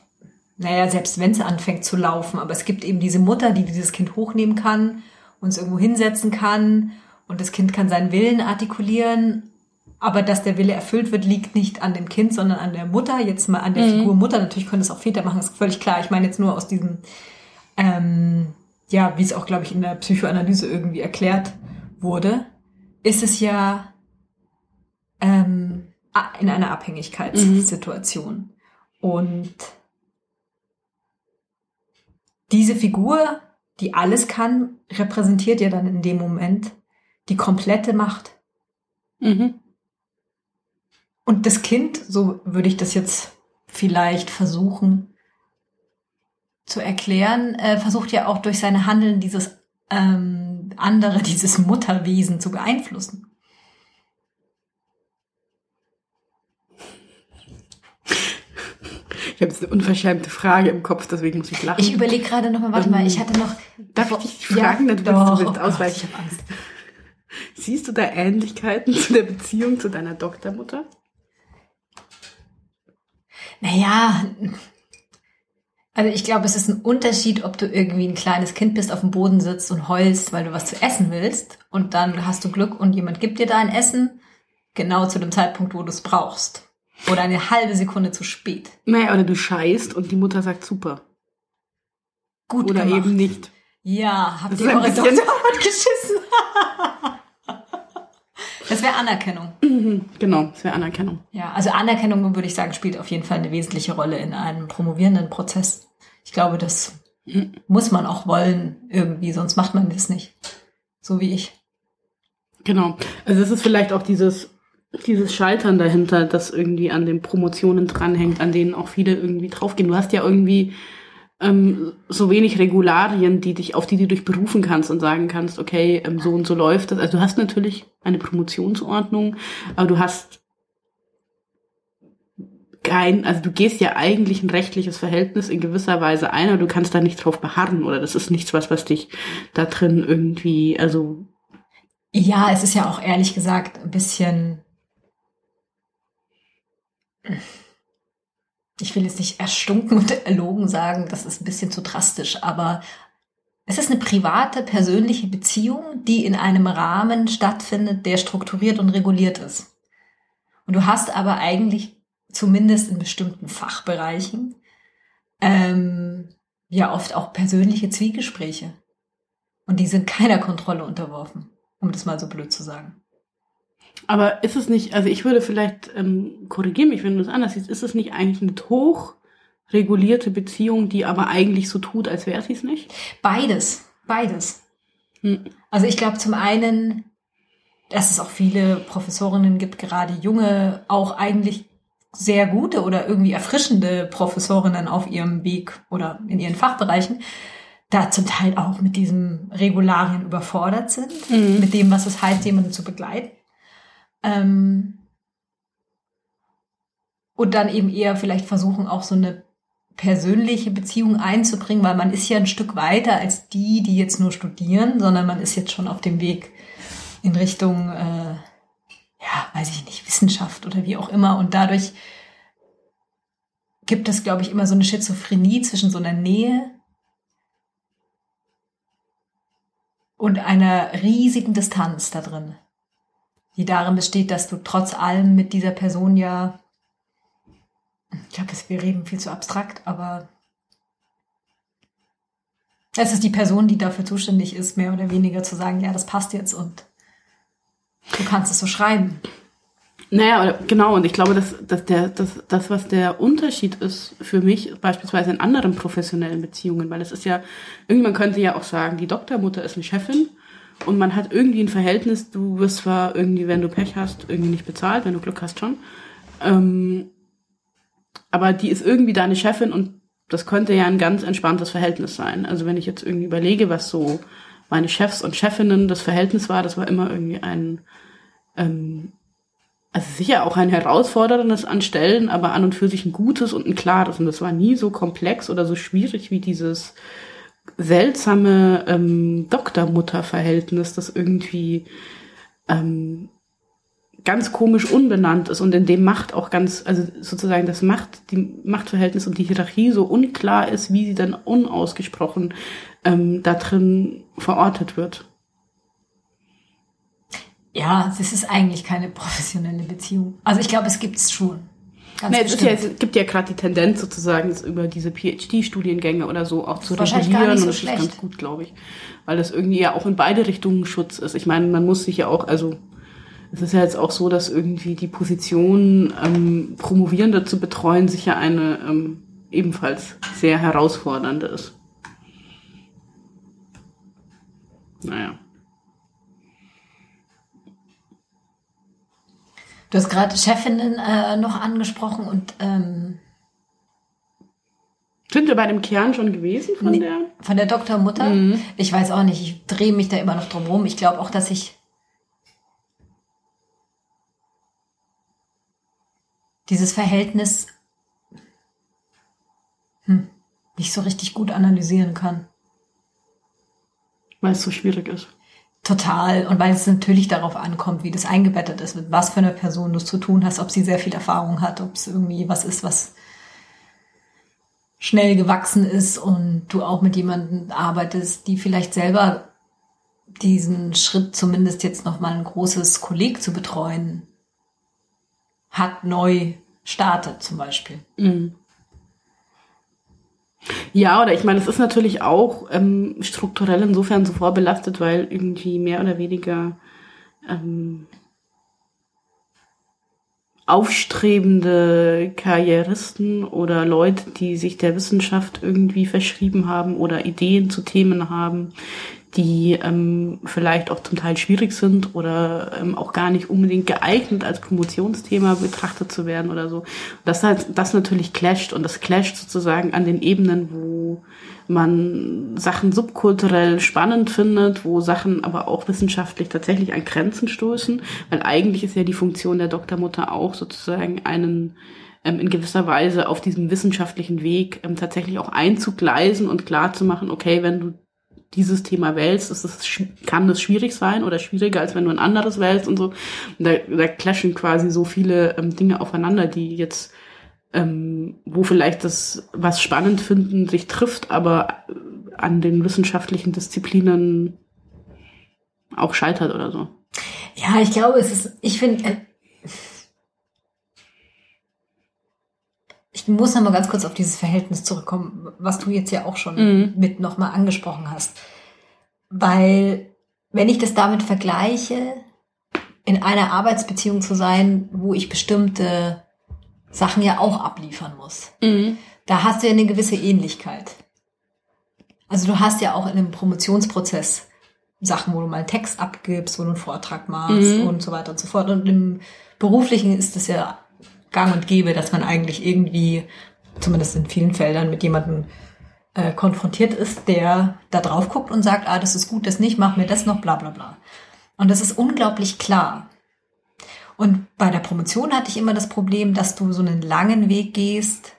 naja, selbst wenn es anfängt zu laufen, aber es gibt eben diese Mutter, die dieses Kind hochnehmen kann und es irgendwo hinsetzen kann und das Kind kann seinen Willen artikulieren, aber dass der Wille erfüllt wird, liegt nicht an dem Kind, sondern an der Mutter. Jetzt mal an der mhm. Figur Mutter. Natürlich können es auch Väter machen, ist völlig klar. Ich meine jetzt nur aus diesem, ähm, ja, wie es auch, glaube ich, in der Psychoanalyse irgendwie erklärt wurde ist es ja ähm, in einer Abhängigkeitssituation. Mhm. Und diese Figur, die alles kann, repräsentiert ja dann in dem Moment die komplette Macht. Mhm. Und das Kind, so würde ich das jetzt vielleicht versuchen zu erklären, äh, versucht ja auch durch seine Handeln dieses ähm, andere, dieses Mutterwesen zu beeinflussen? Ich habe jetzt eine unverschämte Frage im Kopf, deswegen muss ich lachen. Ich überlege gerade noch mal, warte mal, ich hatte noch... Darf ich dich fragen? Ja, du doch, du willst oh Gott, ich habe Angst. Siehst du da Ähnlichkeiten zu der Beziehung zu deiner Doktormutter? Naja, also ich glaube, es ist ein Unterschied, ob du irgendwie ein kleines Kind bist, auf dem Boden sitzt und heulst, weil du was zu essen willst und dann hast du Glück und jemand gibt dir dein Essen, genau zu dem Zeitpunkt, wo du es brauchst. Oder eine halbe Sekunde zu spät. Naja, oder du scheißt und die Mutter sagt super. Gut Oder gemacht. eben nicht. Ja, habt ihr eure Tochter geschissen? Das wäre Anerkennung. Mhm, genau, das wäre Anerkennung. Ja, also Anerkennung, würde ich sagen, spielt auf jeden Fall eine wesentliche Rolle in einem promovierenden Prozess. Ich glaube, das muss man auch wollen irgendwie, sonst macht man das nicht. So wie ich. Genau. Also es ist vielleicht auch dieses, dieses Scheitern dahinter, das irgendwie an den Promotionen dranhängt, an denen auch viele irgendwie draufgehen. Du hast ja irgendwie ähm, so wenig Regularien, die dich, auf die du dich berufen kannst und sagen kannst, okay, ähm, so und so läuft das. Also du hast natürlich eine Promotionsordnung, aber du hast kein, also du gehst ja eigentlich ein rechtliches Verhältnis in gewisser Weise ein, aber du kannst da nicht drauf beharren oder das ist nichts, was, was dich da drin irgendwie, also. Ja, es ist ja auch ehrlich gesagt ein bisschen, ich will jetzt nicht erstunken und erlogen sagen, das ist ein bisschen zu drastisch, aber es ist eine private, persönliche Beziehung, die in einem Rahmen stattfindet, der strukturiert und reguliert ist. Und du hast aber eigentlich zumindest in bestimmten Fachbereichen, ähm, ja oft auch persönliche Zwiegespräche. Und die sind keiner Kontrolle unterworfen, um das mal so blöd zu sagen. Aber ist es nicht, also ich würde vielleicht ähm, korrigieren mich, wenn du es anders siehst, ist es nicht eigentlich eine hoch regulierte Beziehung, die aber eigentlich so tut, als wäre sie es nicht? Beides, beides. Hm. Also ich glaube zum einen, dass es auch viele Professorinnen gibt, gerade junge, auch eigentlich sehr gute oder irgendwie erfrischende Professorinnen auf ihrem Weg oder in ihren Fachbereichen da zum Teil auch mit diesen Regularien überfordert sind, mhm. mit dem, was es heißt, jemanden zu begleiten. Ähm und dann eben eher vielleicht versuchen, auch so eine persönliche Beziehung einzubringen, weil man ist ja ein Stück weiter als die, die jetzt nur studieren, sondern man ist jetzt schon auf dem Weg in Richtung äh, ja, weiß ich nicht, Wissenschaft oder wie auch immer. Und dadurch gibt es, glaube ich, immer so eine Schizophrenie zwischen so einer Nähe und einer riesigen Distanz da drin, die darin besteht, dass du trotz allem mit dieser Person ja, ich glaube, wir reden viel zu abstrakt, aber es ist die Person, die dafür zuständig ist, mehr oder weniger zu sagen, ja, das passt jetzt und Du kannst es so schreiben. Naja, genau, und ich glaube, dass, dass der, dass, das, was der Unterschied ist für mich, beispielsweise in anderen professionellen Beziehungen, weil es ist ja, irgendwann könnte ja auch sagen, die Doktormutter ist eine Chefin und man hat irgendwie ein Verhältnis, du wirst zwar irgendwie, wenn du Pech hast, irgendwie nicht bezahlt, wenn du Glück hast schon. Ähm, aber die ist irgendwie deine Chefin und das könnte ja ein ganz entspanntes Verhältnis sein. Also wenn ich jetzt irgendwie überlege, was so meine Chefs und Chefinnen das Verhältnis war, das war immer irgendwie ein, ähm, also sicher auch ein herausforderndes an Stellen, aber an und für sich ein gutes und ein klares. Und das war nie so komplex oder so schwierig wie dieses seltsame ähm, Doktor-Mutter-Verhältnis, das irgendwie ähm, ganz komisch unbenannt ist und in dem Macht auch ganz, also sozusagen das Macht, die Machtverhältnis und die Hierarchie so unklar ist, wie sie dann unausgesprochen ähm, da drin verortet wird. Ja, es ist eigentlich keine professionelle Beziehung. Also ich glaube, es gibt es schon. Ganz nee, es, ja, es, gibt ja gerade die Tendenz sozusagen, über diese PhD-Studiengänge oder so auch zu regulieren. So und das schlecht. ist ganz gut, glaube ich. Weil das irgendwie ja auch in beide Richtungen Schutz ist. Ich meine, man muss sich ja auch, also es ist ja jetzt auch so, dass irgendwie die Position, ähm, Promovierende zu betreuen, sicher eine ähm, ebenfalls sehr herausfordernde ist. Naja. Du hast gerade Chefinnen äh, noch angesprochen und ähm, sind wir bei dem Kern schon gewesen von nee, der? Von der Doktormutter? Mhm. Ich weiß auch nicht. Ich drehe mich da immer noch drum rum. Ich glaube auch, dass ich dieses Verhältnis hm, nicht so richtig gut analysieren kann. Weil es so schwierig ist. Total. Und weil es natürlich darauf ankommt, wie das eingebettet ist, mit was für eine Person du es zu tun hast, ob sie sehr viel Erfahrung hat, ob es irgendwie was ist, was schnell gewachsen ist und du auch mit jemandem arbeitest, die vielleicht selber diesen Schritt zumindest jetzt nochmal ein großes Kolleg zu betreuen, hat neu startet zum Beispiel. Mhm. Ja, oder ich meine, es ist natürlich auch ähm, strukturell insofern so vorbelastet, weil irgendwie mehr oder weniger ähm, aufstrebende Karrieristen oder Leute, die sich der Wissenschaft irgendwie verschrieben haben oder Ideen zu Themen haben, die ähm, vielleicht auch zum Teil schwierig sind oder ähm, auch gar nicht unbedingt geeignet als Promotionsthema betrachtet zu werden oder so. Das halt, das natürlich clasht und das clasht sozusagen an den Ebenen, wo man Sachen subkulturell spannend findet, wo Sachen aber auch wissenschaftlich tatsächlich an Grenzen stoßen, weil eigentlich ist ja die Funktion der Doktormutter auch sozusagen einen ähm, in gewisser Weise auf diesem wissenschaftlichen Weg ähm, tatsächlich auch einzugleisen und klar zu machen, okay, wenn du dieses Thema wählst, ist es, kann das schwierig sein oder schwieriger, als wenn du ein anderes wählst und so. Und da, da clashen quasi so viele ähm, Dinge aufeinander, die jetzt, ähm, wo vielleicht das, was spannend finden, sich trifft, aber an den wissenschaftlichen Disziplinen auch scheitert oder so. Ja, ich glaube, es ist, ich finde, ich muss noch mal ganz kurz auf dieses Verhältnis zurückkommen, was du jetzt ja auch schon mhm. mit noch mal angesprochen hast. Weil, wenn ich das damit vergleiche, in einer Arbeitsbeziehung zu sein, wo ich bestimmte Sachen ja auch abliefern muss, mhm. da hast du ja eine gewisse Ähnlichkeit. Also du hast ja auch in einem Promotionsprozess Sachen, wo du mal einen Text abgibst, wo du einen Vortrag machst mhm. und so weiter und so fort. Und im Beruflichen ist das ja gang und gäbe, dass man eigentlich irgendwie, zumindest in vielen Feldern, mit jemandem äh, konfrontiert ist, der da drauf guckt und sagt, ah, das ist gut, das nicht, mach mir das noch, bla bla bla. Und das ist unglaublich klar. Und bei der Promotion hatte ich immer das Problem, dass du so einen langen Weg gehst,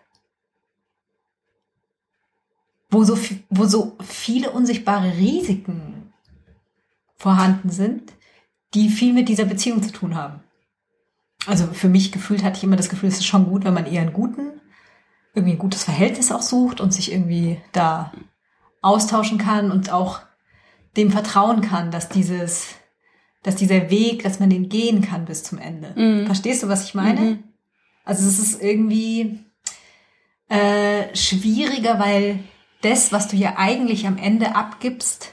wo so, wo so viele unsichtbare Risiken vorhanden sind, die viel mit dieser Beziehung zu tun haben also für mich gefühlt hatte ich immer das Gefühl, es ist schon gut, wenn man eher einen guten, irgendwie ein gutes Verhältnis auch sucht und sich irgendwie da austauschen kann und auch dem vertrauen kann, dass dieses, dass dieser Weg, dass man den gehen kann bis zum Ende. Mhm. Verstehst du, was ich meine? Mhm. Also es ist irgendwie äh, schwieriger, weil das, was du ja eigentlich am Ende abgibst,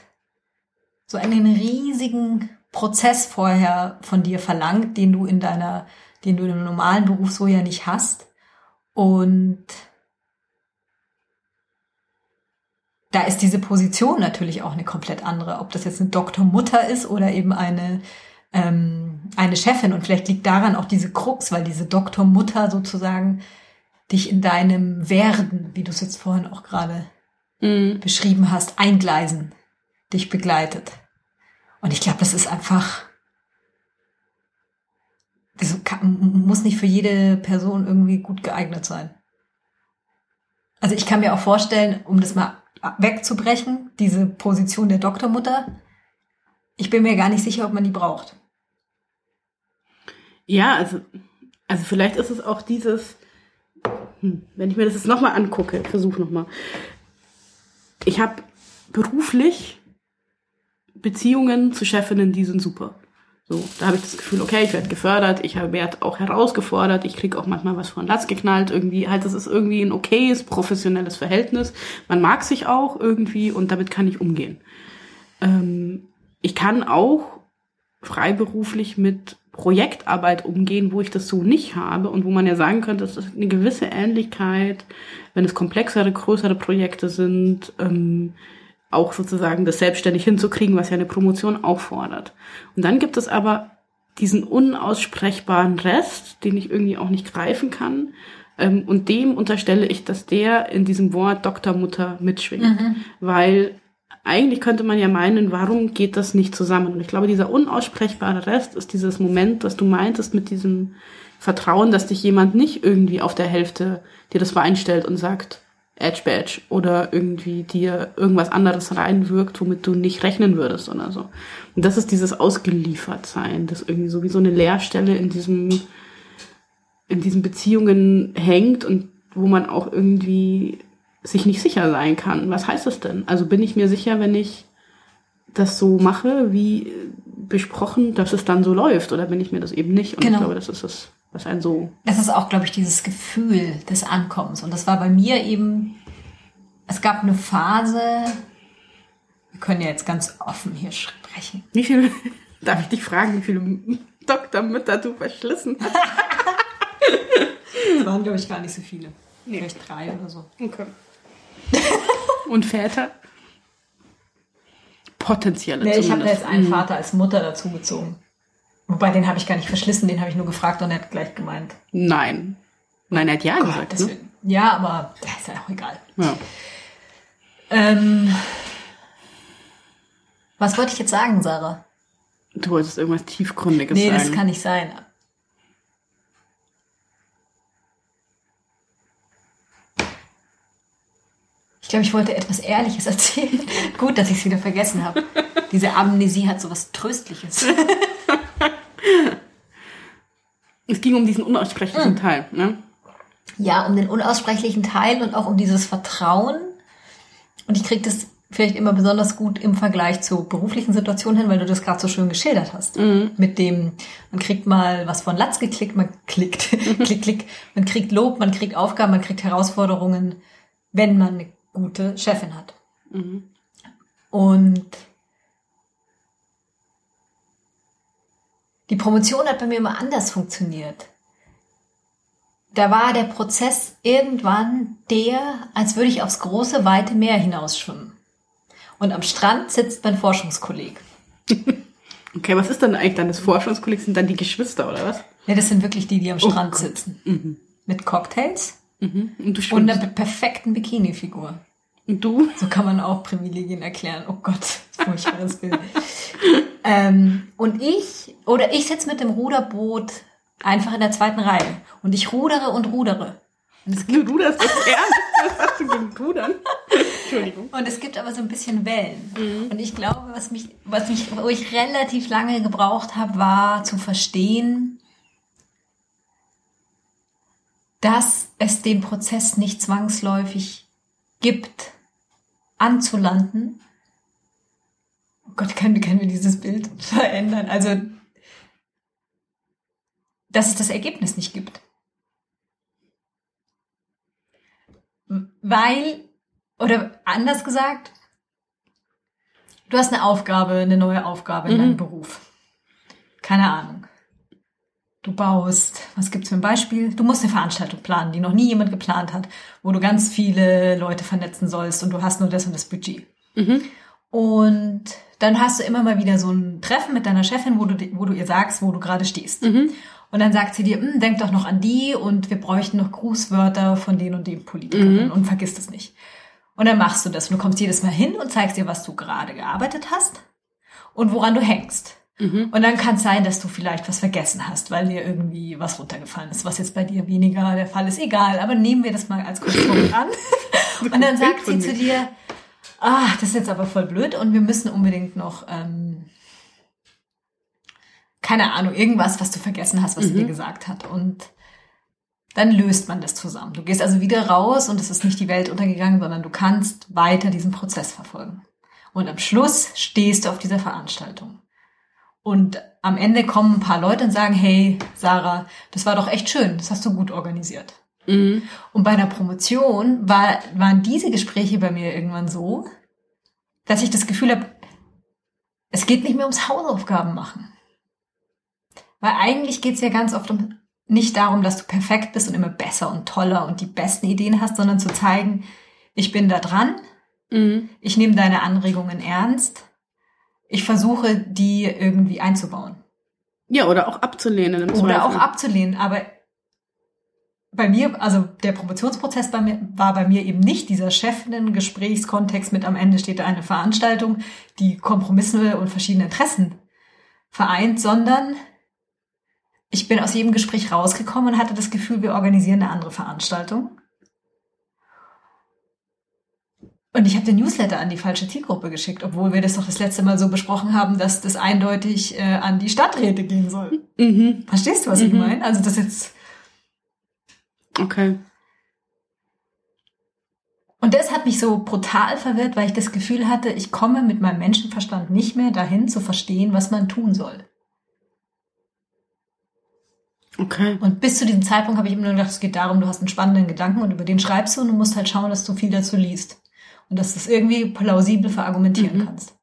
so einen riesigen Prozess vorher von dir verlangt, den du in deiner, den du in einem normalen Beruf so ja nicht hast. Und da ist diese Position natürlich auch eine komplett andere. Ob das jetzt eine Doktormutter ist oder eben eine, ähm, eine Chefin. Und vielleicht liegt daran auch diese Krux, weil diese Doktormutter sozusagen dich in deinem Werden, wie du es jetzt vorhin auch gerade Mhm. beschrieben hast, eingleisen, dich begleitet. Und ich glaube, das ist einfach, das kann, muss nicht für jede Person irgendwie gut geeignet sein. Also ich kann mir auch vorstellen, um das mal wegzubrechen, diese Position der Doktormutter, ich bin mir gar nicht sicher, ob man die braucht. Ja, also, also vielleicht ist es auch dieses, hm, wenn ich mir das jetzt nochmal angucke, ich versuche nochmal. Ich habe beruflich Beziehungen zu Chefinnen, die sind super. So, da habe ich das Gefühl, okay, ich werde gefördert, ich werde auch herausgefordert, ich kriege auch manchmal was von Latz geknallt, irgendwie, halt, das ist irgendwie ein okayes, professionelles Verhältnis. Man mag sich auch irgendwie und damit kann ich umgehen. Ähm, ich kann auch freiberuflich mit Projektarbeit umgehen, wo ich das so nicht habe und wo man ja sagen könnte, es ist eine gewisse Ähnlichkeit, wenn es komplexere, größere Projekte sind, ähm, auch sozusagen das selbstständig hinzukriegen, was ja eine Promotion auch fordert. Und dann gibt es aber diesen unaussprechbaren Rest, den ich irgendwie auch nicht greifen kann. Ähm, und dem unterstelle ich, dass der in diesem Wort Doktormutter mitschwingt. Weil eigentlich könnte man ja meinen, warum geht das nicht zusammen? Und ich glaube, dieser unaussprechbare Rest ist dieses Moment, was du meintest mit diesem Vertrauen, dass dich jemand nicht irgendwie auf der Hälfte dir das Bein stellt und sagt, Edge Badge oder irgendwie dir irgendwas anderes reinwirkt, womit du nicht rechnen würdest oder so. Und das ist dieses Ausgeliefertsein, das irgendwie so wie so eine Leerstelle in diesem, in diesen Beziehungen hängt und wo man auch irgendwie sich nicht sicher sein kann. Was heißt das denn? Also bin ich mir sicher, wenn ich das so mache, wie besprochen, dass es dann so läuft, oder bin ich mir das eben nicht? Und Genau. ich glaube, das ist das, was einen so Das ist auch, glaube ich, dieses Gefühl des Ankommens. Und das war bei mir eben, es gab eine Phase, wir können ja jetzt ganz offen hier sprechen. Wie viele, darf ich dich fragen, wie viele Doktormütter du verschlissen hast? Das waren, glaube ich, gar nicht so viele. Nee. Vielleicht drei oder so. Okay. Und Väter? Potenzielle Nee, ich habe jetzt einen Vater als Mutter dazugezogen. Wobei, den habe ich gar nicht verschlissen, den habe ich nur gefragt und er hat gleich gemeint. Nein. Nein, er hat ja gesagt. Gottes Ne? Willen. Ja, aber das ist ja auch egal. Ja. Ähm, was wollte ich jetzt sagen, Sarah? Du wolltest irgendwas Tiefgründiges Nee, sagen. das kann nicht sein. Ich glaube, ich wollte etwas Ehrliches erzählen. Gut, dass ich es wieder vergessen habe. Diese Amnesie hat so was Tröstliches. es ging um diesen unaussprechlichen Hm. Teil. Ne? Ja, um den unaussprechlichen Teil und auch um dieses Vertrauen. Und ich kriege das vielleicht immer besonders gut im Vergleich zu beruflichen Situationen hin, weil du das gerade so schön geschildert hast. Mit dem, man kriegt mal was von Latz geklickt, man klickt, klick, klick, man kriegt Lob, man kriegt Aufgaben, man kriegt Herausforderungen, wenn man eine gute Chefin hat. Und die Promotion hat bei mir immer anders funktioniert da war der Prozess irgendwann der, als würde ich aufs große, weite Meer hinausschwimmen. Und am Strand sitzt mein Forschungskolleg. Okay, was ist dann eigentlich deines Forschungskollegs? Sind dann die Geschwister oder was? Ja, das sind wirklich die, die am Oh Strand Gott. sitzen. Mit Cocktails Mhm. Und du und einer perfekten Bikini-Figur. Und du? So kann man auch Privilegien erklären. Oh Gott, furchtbares Bild. ähm, und ich, oder ich sitze mit dem Ruderboot einfach in der zweiten Reihe. Und ich rudere und rudere. Und es Du ruderst das ernst? Was hast du gegen Rudern? Entschuldigung. Und es gibt aber so ein bisschen Wellen. Und ich glaube, was mich, was mich, wo ich relativ lange gebraucht habe, war zu verstehen, dass es den Prozess nicht zwangsläufig gibt, anzulanden. Oh Gott, können, können wir dieses Bild verändern? Also, dass es das Ergebnis nicht gibt. Weil oder anders gesagt, du hast eine Aufgabe, eine neue Aufgabe in Mhm. deinem Beruf. Keine Ahnung. Du baust, was gibt's für ein Beispiel? Du musst eine Veranstaltung planen, die noch nie jemand geplant hat, wo du ganz viele Leute vernetzen sollst und du hast nur das und das Budget. Mhm. Und dann hast du immer mal wieder so ein Treffen mit deiner Chefin, wo du, wo du ihr sagst, wo du gerade stehst. Mhm. Und dann sagt sie dir, "Hm, denk doch noch an die und wir bräuchten noch Grußwörter von den und den Politikern Mhm. und vergiss das nicht. Und dann machst du das und du kommst jedes Mal hin und zeigst ihr, was du gerade gearbeitet hast und woran du hängst. Mhm. Und dann kann es sein, dass du vielleicht was vergessen hast, weil dir irgendwie was runtergefallen ist, was jetzt bei dir weniger der Fall ist. Egal, aber nehmen wir das mal als Konstrukt an. Und dann sagt sie zu dir, ah, das ist jetzt aber voll blöd und wir müssen unbedingt noch, ähm, keine Ahnung, irgendwas, was du vergessen hast, was sie Mhm. dir gesagt hat. Und dann löst man das zusammen. Du gehst also wieder raus und es ist nicht die Welt untergegangen, sondern du kannst weiter diesen Prozess verfolgen. Und am Schluss stehst du auf dieser Veranstaltung. Und am Ende kommen ein paar Leute und sagen, hey, Sarah, das war doch echt schön, das hast du gut organisiert. Mhm. Und bei der Promotion war, waren diese Gespräche bei mir irgendwann so, dass ich das Gefühl habe, es geht nicht mehr ums Hausaufgaben machen. Weil eigentlich geht es ja ganz oft um, nicht darum, dass du perfekt bist und immer besser und toller und die besten Ideen hast, sondern zu zeigen, ich bin da dran, Mhm. ich nehme deine Anregungen ernst, ich versuche, die irgendwie einzubauen. Ja, oder auch abzulehnen im Oder auch abzulehnen. Aber bei mir, also der Promotionsprozess bei mir, war bei mir eben nicht dieser Chefinnen-Gesprächskontext mit am Ende steht da eine Veranstaltung, die Kompromisse und verschiedene Interessen vereint, sondern ich bin aus jedem Gespräch rausgekommen und hatte das Gefühl, wir organisieren eine andere Veranstaltung. Und ich habe den Newsletter an die falsche Zielgruppe geschickt, obwohl wir das doch das letzte Mal so besprochen haben, dass das eindeutig äh, an die Stadträte gehen soll. Mhm. Verstehst du, was ich Mhm. meine? Also das jetzt. Okay. Und das hat mich so brutal verwirrt, weil ich das Gefühl hatte, ich komme mit meinem Menschenverstand nicht mehr dahin zu verstehen, was man tun soll. Okay. Und bis zu diesem Zeitpunkt habe ich immer nur gedacht, es geht darum, du hast einen spannenden Gedanken und über den schreibst du und du musst halt schauen, dass du viel dazu liest. Und dass du es irgendwie plausibel verargumentieren Mhm. kannst.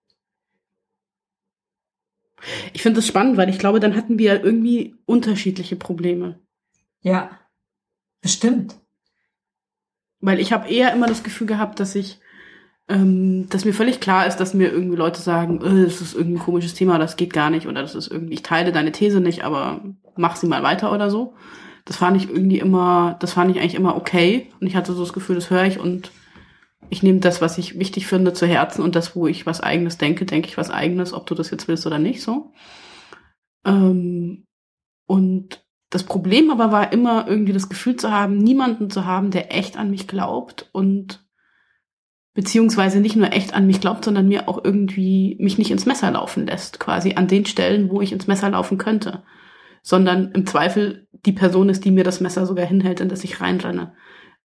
Ich finde das spannend, weil ich glaube, dann hatten wir irgendwie unterschiedliche Probleme. Ja. Bestimmt. Weil ich habe eher immer das Gefühl gehabt, dass ich, ähm, dass mir völlig klar ist, dass mir irgendwie Leute sagen, äh, das ist irgendwie ein komisches Thema, das geht gar nicht oder das ist irgendwie, ich teile deine These nicht, aber mach sie mal weiter oder so. Das fand ich irgendwie immer, das fand ich eigentlich immer okay und ich hatte so das Gefühl, das höre ich und ich nehme das, was ich wichtig finde, zu Herzen und das, wo ich was Eigenes denke, denke ich was Eigenes, ob du das jetzt willst oder nicht so. Ähm, und das Problem aber war immer irgendwie das Gefühl zu haben, niemanden zu haben, der echt an mich glaubt und beziehungsweise nicht nur echt an mich glaubt, sondern mir auch irgendwie mich nicht ins Messer laufen lässt, quasi an den Stellen, wo ich ins Messer laufen könnte, sondern im Zweifel die Person ist, die mir das Messer sogar hinhält, in das ich reinrenne.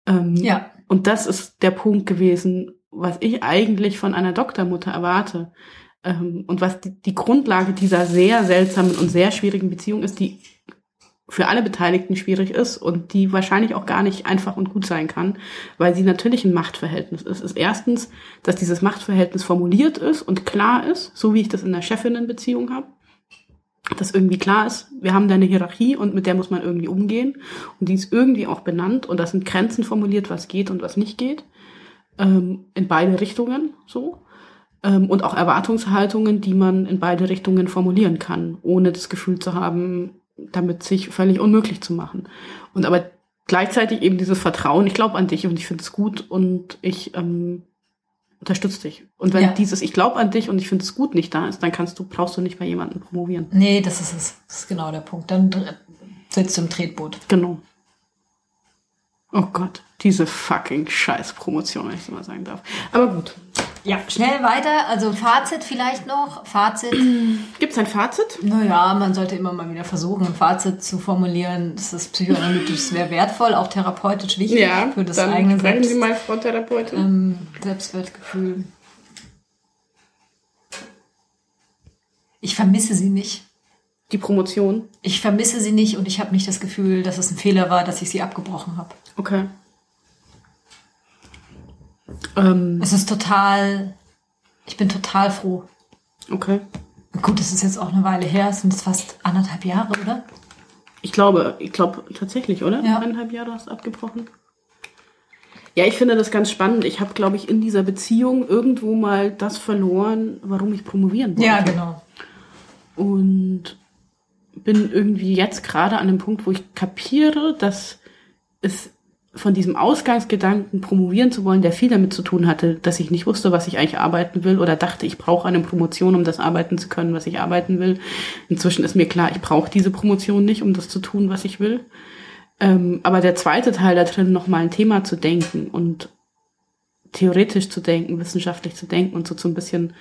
Ähm, Ja. und das ist der Punkt gewesen, was ich eigentlich von einer Doktormutter erwarte. Ähm, und was die, die Grundlage dieser sehr seltsamen und sehr schwierigen Beziehung ist, die für alle Beteiligten schwierig ist und die wahrscheinlich auch gar nicht einfach und gut sein kann, weil sie natürlich ein Machtverhältnis ist. ist erstens, dass dieses Machtverhältnis formuliert ist und klar ist, so wie ich das in der Chefinnenbeziehung habe. Dass irgendwie klar ist, wir haben da eine Hierarchie und mit der muss man irgendwie umgehen. Und die ist irgendwie auch benannt und da sind Grenzen formuliert, was geht und was nicht geht. Ähm, in beide Richtungen so. Ähm, und auch Erwartungshaltungen, die man in beide Richtungen formulieren kann, ohne das Gefühl zu haben, damit sich völlig unmöglich zu machen. Und aber gleichzeitig eben dieses Vertrauen, ich glaube an dich und ich finde es gut und ich ähm, unterstütze dich. Und wenn Ja. dieses Ich glaube an dich und ich finde es gut nicht da ist, dann kannst du, brauchst du nicht bei jemandem promovieren. Nee, das ist es. Das ist genau der Punkt. Dann sitzt du im Tretboot. Genau. Oh Gott, diese fucking Scheiß-Promotion, wenn ich so mal sagen darf. Aber gut. Ja, schnell weiter. Also Fazit vielleicht noch. Fazit. Gibt's ein Fazit? Naja, man sollte immer mal wieder versuchen, ein Fazit zu formulieren. Das ist psychoanalytisch sehr wertvoll, auch therapeutisch wichtig für das dann eigene Selbst, Sie mal, Frau Therapeutin. ähm, Selbstwertgefühl. Ich vermisse sie nicht. Die Promotion. Ich vermisse sie nicht und ich habe nicht das Gefühl, dass es ein Fehler war, dass ich sie abgebrochen habe. Okay. Ähm, Es ist total, ich bin total froh. okay. Gut, das ist jetzt auch eine Weile her, es sind jetzt fast anderthalb Jahre, oder? Ich glaube, ich glaube tatsächlich, oder? Ja. Eineinhalb Jahre hast du abgebrochen. Ja, ich finde das ganz spannend. Ich habe, glaube ich, in dieser Beziehung irgendwo mal das verloren, warum ich promovieren wollte. Ja, genau. Und bin irgendwie jetzt gerade an dem Punkt, wo ich kapiere, dass es von diesem Ausgangsgedanken, promovieren zu wollen, der viel damit zu tun hatte, dass ich nicht wusste, was ich eigentlich arbeiten will oder dachte, ich brauche eine Promotion, um das arbeiten zu können, was ich arbeiten will. Inzwischen ist mir klar, ich brauche diese Promotion nicht, um das zu tun, was ich will. Ähm, aber der zweite Teil da drin, nochmal ein Thema zu denken und theoretisch zu denken, wissenschaftlich zu denken und so, so ein bisschen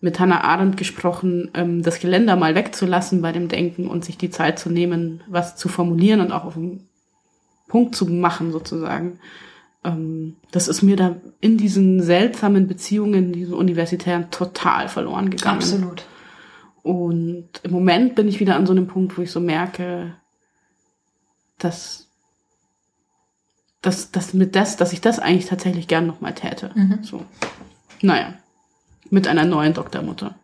mit Hannah Arendt gesprochen, ähm, das Geländer mal wegzulassen bei dem Denken und sich die Zeit zu nehmen, was zu formulieren und auch auf den Punkt zu machen, sozusagen. Ähm, das ist mir da in diesen seltsamen Beziehungen, diesen universitären, total verloren gegangen. Absolut. Und im Moment bin ich wieder an so einem Punkt, wo ich so merke, dass, dass, dass mit das, dass ich das eigentlich tatsächlich gern nochmal täte. Mhm. So. Naja. Mit einer neuen Doktormutter.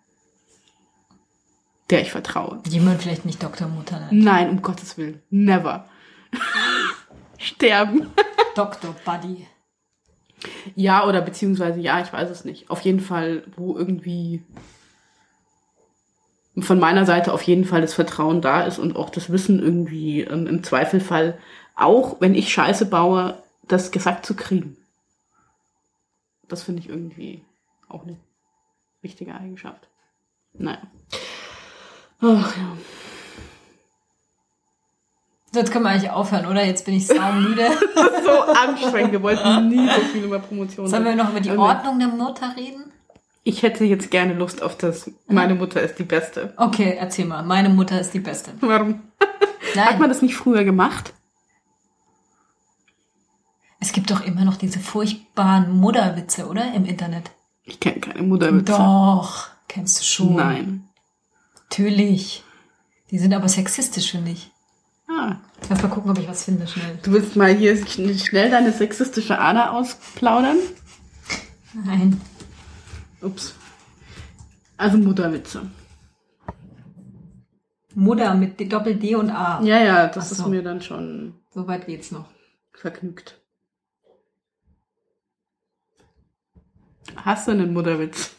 Der ich vertraue. Die man vielleicht nicht Doktormutter nennt. Nein, um Gottes Willen. Never. Sterben. Dr. Buddy. Ja, oder beziehungsweise ja, ich weiß es nicht. Auf jeden Fall, wo irgendwie von meiner Seite auf jeden Fall das Vertrauen da ist und auch das Wissen irgendwie ähm, im Zweifelfall, auch wenn ich Scheiße baue, das gesagt zu kriegen. Das finde ich irgendwie auch eine wichtige Eigenschaft. Naja. Ach ja. Jetzt können wir eigentlich aufhören, oder? Jetzt bin ich saumüde. So anstrengend. Wir wollten nie so viel über Promotion Sollen wir noch über die Ähm, Ordnung der Mutter reden? Ich hätte jetzt gerne Lust auf das. Meine Mutter ist die Beste. Okay, erzähl mal. Meine Mutter ist die Beste. Warum? Hat Nein, man das nicht früher gemacht? es gibt doch immer noch diese furchtbaren Mutterwitze, oder? Im Internet. Ich kenne keine Mutterwitze. Doch, kennst du schon. Nein. Natürlich. Die sind aber sexistisch, finde ich. Ah, Lass mal gucken, ob ich was finde, schnell. du willst mal hier schn- schnell deine sexistische Ader ausplaudern? Nein. Ups. Also Mutterwitze. Mutter mit D- Doppel D und A. Ja, ja, das Ach ist so. mir dann schon So weit geht's noch. vergnügt. Hast du einen Mutterwitz?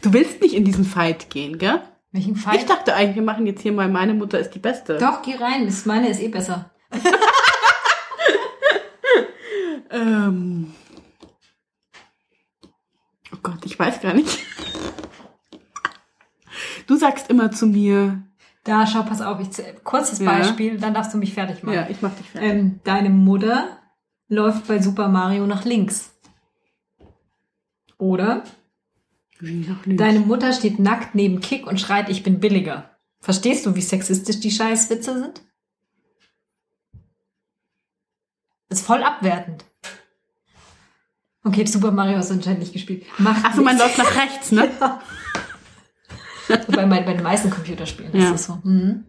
Du willst nicht in diesen Fight gehen, gell? Welchen Fall? Ich dachte eigentlich, wir machen jetzt hier mal meine Mutter ist die Beste. Doch, geh rein. Das meine ist eh besser. Ähm. Oh Gott, ich weiß gar nicht. Du sagst immer zu mir, Da, schau, pass auf. Ich, kurzes Ja. Beispiel, dann darfst du mich fertig machen. ja, ich mach dich fertig. Ähm, deine Mutter läuft bei Super Mario nach links. Oder. Deine Mutter steht nackt neben Kick und schreit, ich bin billiger. Verstehst du, wie sexistisch die Scheißwitze sind? Ist voll abwertend. Okay, Super Mario hast du anscheinend nicht gespielt. Macht Ach so, man läuft nach rechts, ne? So bei, bei den meisten Computerspielen Ja. ist das so. Mhm.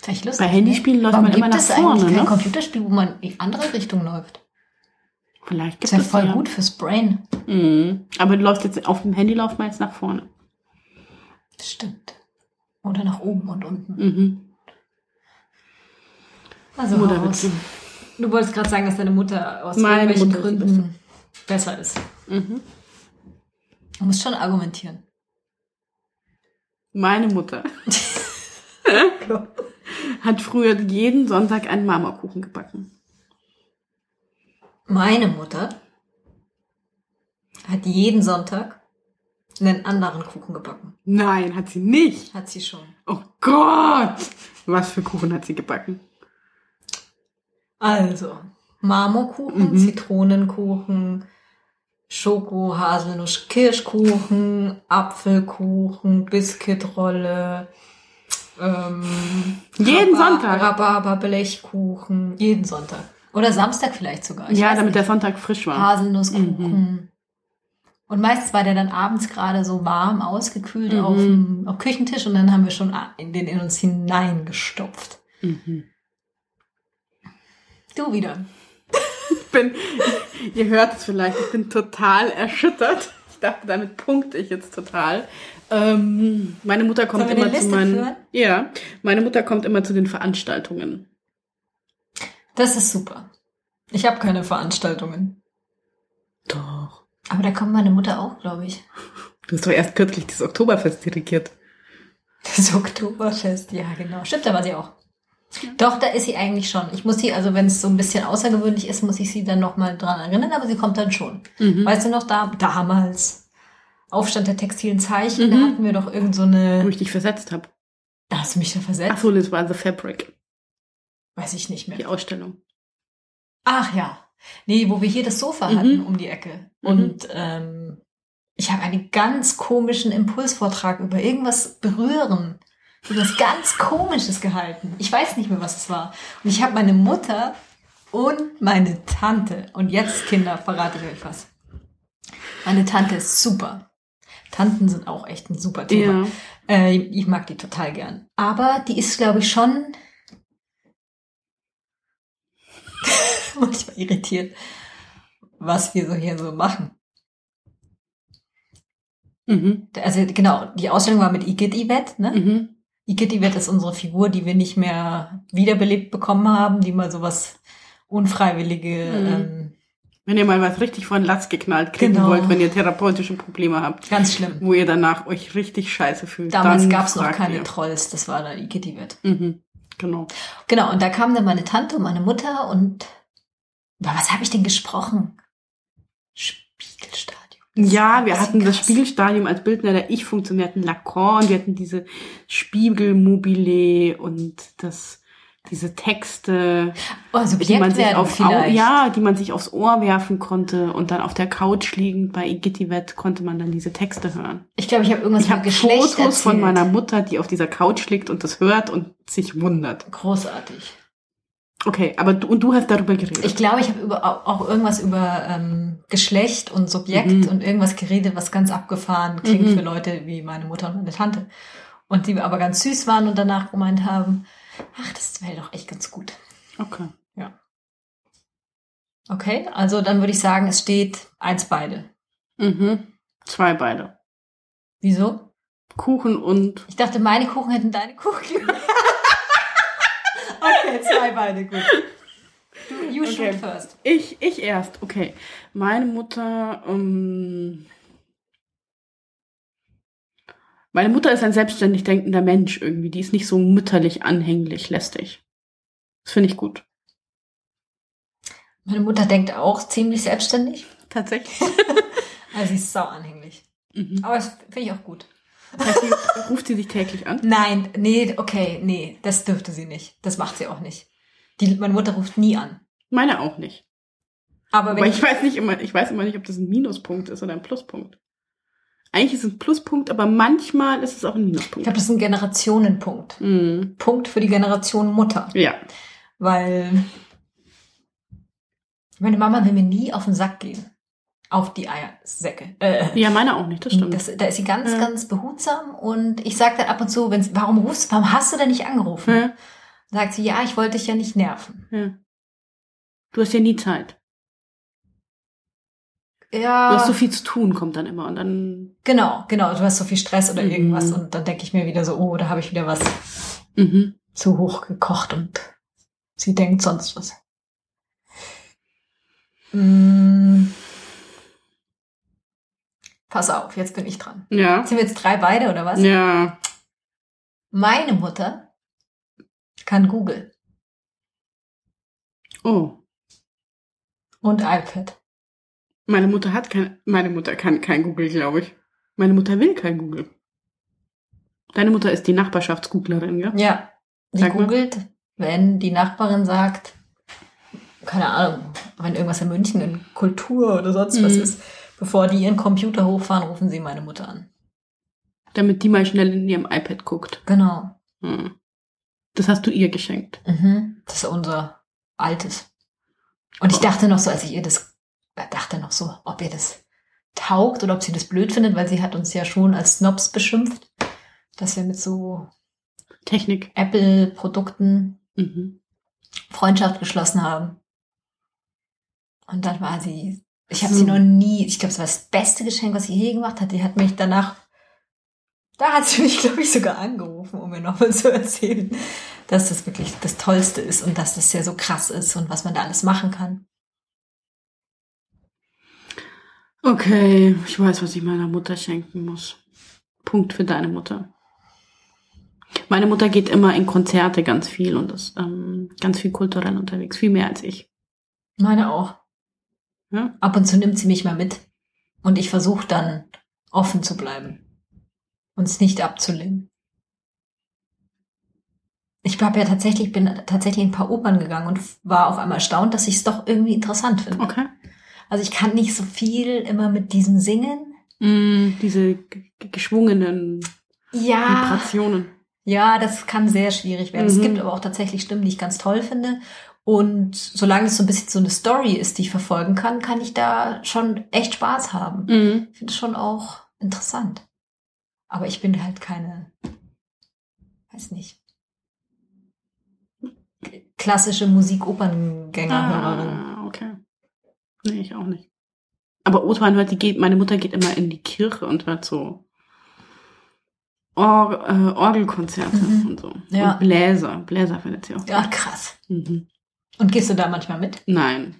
Ist echt lustig. Bei Handyspielen läuft Warum man immer nach es vorne, eigentlich kein ne? Computerspiel, wo man in die andere Richtung läuft? Vielleicht Das gibt ist ja voll ja. gut fürs Brain. Mhm. Aber du läufst jetzt auf dem Handy läuft man jetzt nach vorne. Stimmt. Oder nach oben und unten. Mhm. Also. Mutterwitze. Du wolltest gerade sagen, dass deine Mutter aus Meine irgendwelchen Mutter ist Gründen besser ist. Mhm. Du musst schon argumentieren. Meine Mutter hat früher jeden Sonntag einen Marmorkuchen gebacken. Meine Mutter hat jeden Sonntag einen anderen Kuchen gebacken. Nein, hat sie nicht. Hat sie schon. Oh Gott! Was für Kuchen hat sie gebacken? Also, Marmorkuchen, Mhm. Zitronenkuchen, Schoko, Haselnuss, Kirschkuchen, Apfelkuchen, Biskuitrolle, ähm, Jeden Rhabar- Sonntag? Rhabarber, Blechkuchen, jeden Sonntag. Oder Samstag vielleicht sogar. Ich ja, damit nicht. der Sonntag frisch war. Haselnusskuchen. Und meistens war der dann abends gerade so warm ausgekühlt Mhm. auf dem auf Küchentisch und dann haben wir schon in den in uns hineingestopft. Mhm. Du wieder. Ich bin, ihr hört es vielleicht, ich bin total erschüttert. Ich dachte, damit punkte ich jetzt total. Ähm, meine Mutter kommt immer zu meinen. führen? Ja, meine Mutter kommt immer zu den Veranstaltungen. Das ist super. Ich habe keine Veranstaltungen. Doch. Aber da kommt meine Mutter auch, glaube ich. Du hast doch erst kürzlich das Oktoberfest dirigiert. Das Oktoberfest, ja genau. Stimmt, da war sie auch. Doch, da ist sie eigentlich schon. Ich muss sie, also wenn es so ein bisschen außergewöhnlich ist, muss ich sie dann nochmal dran erinnern, aber sie kommt dann schon. Mhm. Weißt du noch, da damals Aufstand der textilen Zeichen, da Mhm. hatten wir doch irgend so Wo eine. ich dich versetzt habe. Da hast du mich da versetzt? Ach so, das war The Fabric, Weiß ich nicht mehr. die Ausstellung. Ach ja. Nee, wo wir hier das Sofa Mhm. hatten um die Ecke. Mhm. Und ähm, ich habe einen ganz komischen Impulsvortrag über irgendwas berühren. Über was ganz Komisches gehalten. Ich weiß nicht mehr, was es war. Und ich habe meine Mutter und meine Tante. Und jetzt, Kinder, verrate ich euch was. Meine Tante ist super. Tanten sind auch echt ein super Thema. Ja. Äh, ich mag die total gern. Aber die ist, glaube ich, schon manchmal irritiert, was wir so hier so machen. Mhm. Also genau, die Ausstellung war mit Igitt Yvette, ne? Mhm. Igitt Yvette ist unsere Figur, die wir nicht mehr wiederbelebt bekommen haben, die mal sowas unfreiwillige, Mhm. ähm, Wenn ihr mal was richtig von Latz geknallt kriegen Genau. wollt, wenn ihr therapeutische Probleme habt, ganz schlimm. wo ihr danach euch richtig scheiße fühlt. Damals gab es noch keine ihr. Trolls, das war dann Igitt Yvette. Mhm. Genau. Genau, und da kam dann meine Tante und meine Mutter und über was habe ich denn gesprochen? Spiegelstadium. Ja, wir Das hatten das krass. Spiegelstadium als Bildner der Ich-Funktion. Wir hatten Lacan, wir hatten diese Spiegelmobile und das, diese Texte, Oh, also die man sich auf Au ja, die man sich aufs Ohr werfen konnte und dann auf der Couch liegend bei Igitivet konnte man dann diese Texte hören. Ich glaube, ich habe irgendwas Ich habe mit Geschlecht Fotos von erzählt. meiner Mutter, die auf dieser Couch liegt und das hört und sich wundert. Großartig. Okay, aber du, und du hast darüber geredet. Ich glaube, ich habe über, auch irgendwas über ähm, Geschlecht und Subjekt Mhm. und irgendwas geredet, was ganz abgefahren klingt Mhm. für Leute wie meine Mutter und meine Tante. Und die aber ganz süß waren und danach gemeint haben, ach, das wäre doch echt ganz gut. okay. Okay, also dann würde ich sagen, es steht eins beide. Mhm. Zwei beide. Wieso? Kuchen und Ich dachte, meine Kuchen hätten deine Kuchen. okay, zwei beide, gut. Du, you Okay. shoot first. Ich, ich erst, okay. Meine Mutter, ähm, meine Mutter ist ein selbstständig denkender Mensch irgendwie. Die ist nicht so mütterlich anhänglich, lästig. Das finde ich gut. Meine Mutter denkt auch ziemlich selbstständig. Tatsächlich. Also sie ist sau anhänglich. Mhm. Aber das finde ich auch gut. Das heißt, sie, ruft sie sich täglich an? Nein, nee, okay, nee, das dürfte sie nicht. Das macht sie auch nicht. Die, meine Mutter ruft nie an. Meine auch nicht. Aber wenn Aber ich, ich weiß nicht immer, ich weiß immer nicht, ob das ein Minuspunkt ist oder ein Pluspunkt. Eigentlich ist es ein Pluspunkt, aber manchmal ist es auch ein ich Minuspunkt. glaube, das ist ein Generationenpunkt. Mhm. Punkt für die Generation Mutter. Ja. Weil meine Mama will mir nie auf den Sack gehen. Auf die Eiersäcke. Äh, Ja, meine auch nicht, das stimmt. das, da ist sie ganz, Ja. ganz behutsam und ich sage dann ab und zu, wenn warum rufst, warum hast du denn nicht angerufen? ja, Sagt sie, ja, ich wollte dich ja nicht nerven. ja. Du hast ja nie Zeit. Ja. Du hast so viel zu tun, kommt dann immer. Und dann. Genau, genau. Du hast so viel Stress oder Mhm. irgendwas und dann denke ich mir wieder so, oh, da habe ich wieder was Mhm. zu hoch gekocht und sie denkt sonst was. Mm. Pass auf, jetzt bin ich dran. Ja. Sind wir jetzt drei beide oder was? Ja. Meine Mutter kann Google Oh. und iPad. Meine Mutter hat kein. Meine Mutter kann kein Google, glaube ich. Meine Mutter will kein Google. Deine Mutter ist die Nachbarschaftsgooglerin, ja? Ja, die Sag mal. googelt, wenn die Nachbarin sagt, keine Ahnung, wenn irgendwas in München in Kultur oder sonst was Mhm. ist, bevor die ihren Computer hochfahren, rufen sie meine Mutter an. Damit die mal schnell in ihrem iPad guckt. Genau. Hm. Das hast du ihr geschenkt. Mhm. Das ist unser altes. Und ich dachte noch so, als ich ihr das, dachte noch so, ob ihr das taugt oder ob sie das blöd findet, weil sie hat uns ja schon als Snobs beschimpft, dass wir mit so Technik. Apple-Produkten Mhm. Freundschaft geschlossen haben. Und dann war sie, ich habe So. sie noch nie, ich glaube, es war das beste Geschenk, was sie je gemacht hat. Die hat mich danach Da hat sie mich, glaube ich, sogar angerufen, um mir nochmal zu erzählen, dass das wirklich das Tollste ist und dass das ja so krass ist und was man da alles machen kann. Okay, ich weiß, was ich meiner Mutter schenken muss. Punkt für deine Mutter. Meine Mutter geht immer in Konzerte ganz viel und ist ähm, ganz viel kulturell unterwegs, viel mehr als ich. Meine auch. Ja? Ab und zu nimmt sie mich mal mit und ich versuche dann offen zu bleiben und es nicht abzulehnen. Ich habe ja tatsächlich, bin tatsächlich in ein paar Opern gegangen und war auf einmal erstaunt, dass ich es doch irgendwie interessant finde. Okay. Also ich kann nicht so viel immer mit diesem Singen. Mm, diese geschwungenen Ja, Vibrationen. ja, das kann sehr schwierig werden. Es Mhm. gibt aber auch tatsächlich Stimmen, die ich ganz toll finde. Und solange es so ein bisschen so eine Story ist, die ich verfolgen kann, kann ich da schon echt Spaß haben. Mhm. Ich finde es schon auch interessant. Aber ich bin halt keine, weiß nicht, klassische Musik-Operngängerhörerin. Ah. Nee, ich auch nicht. Aber Opern hört, die geht, meine Mutter geht immer in die Kirche und hört so Or äh, Orgelkonzerte Mhm. und so. Ja. Und Bläser. Bläser findet sie auch. Ja, krass. Mhm. Und gehst du da manchmal mit? Nein.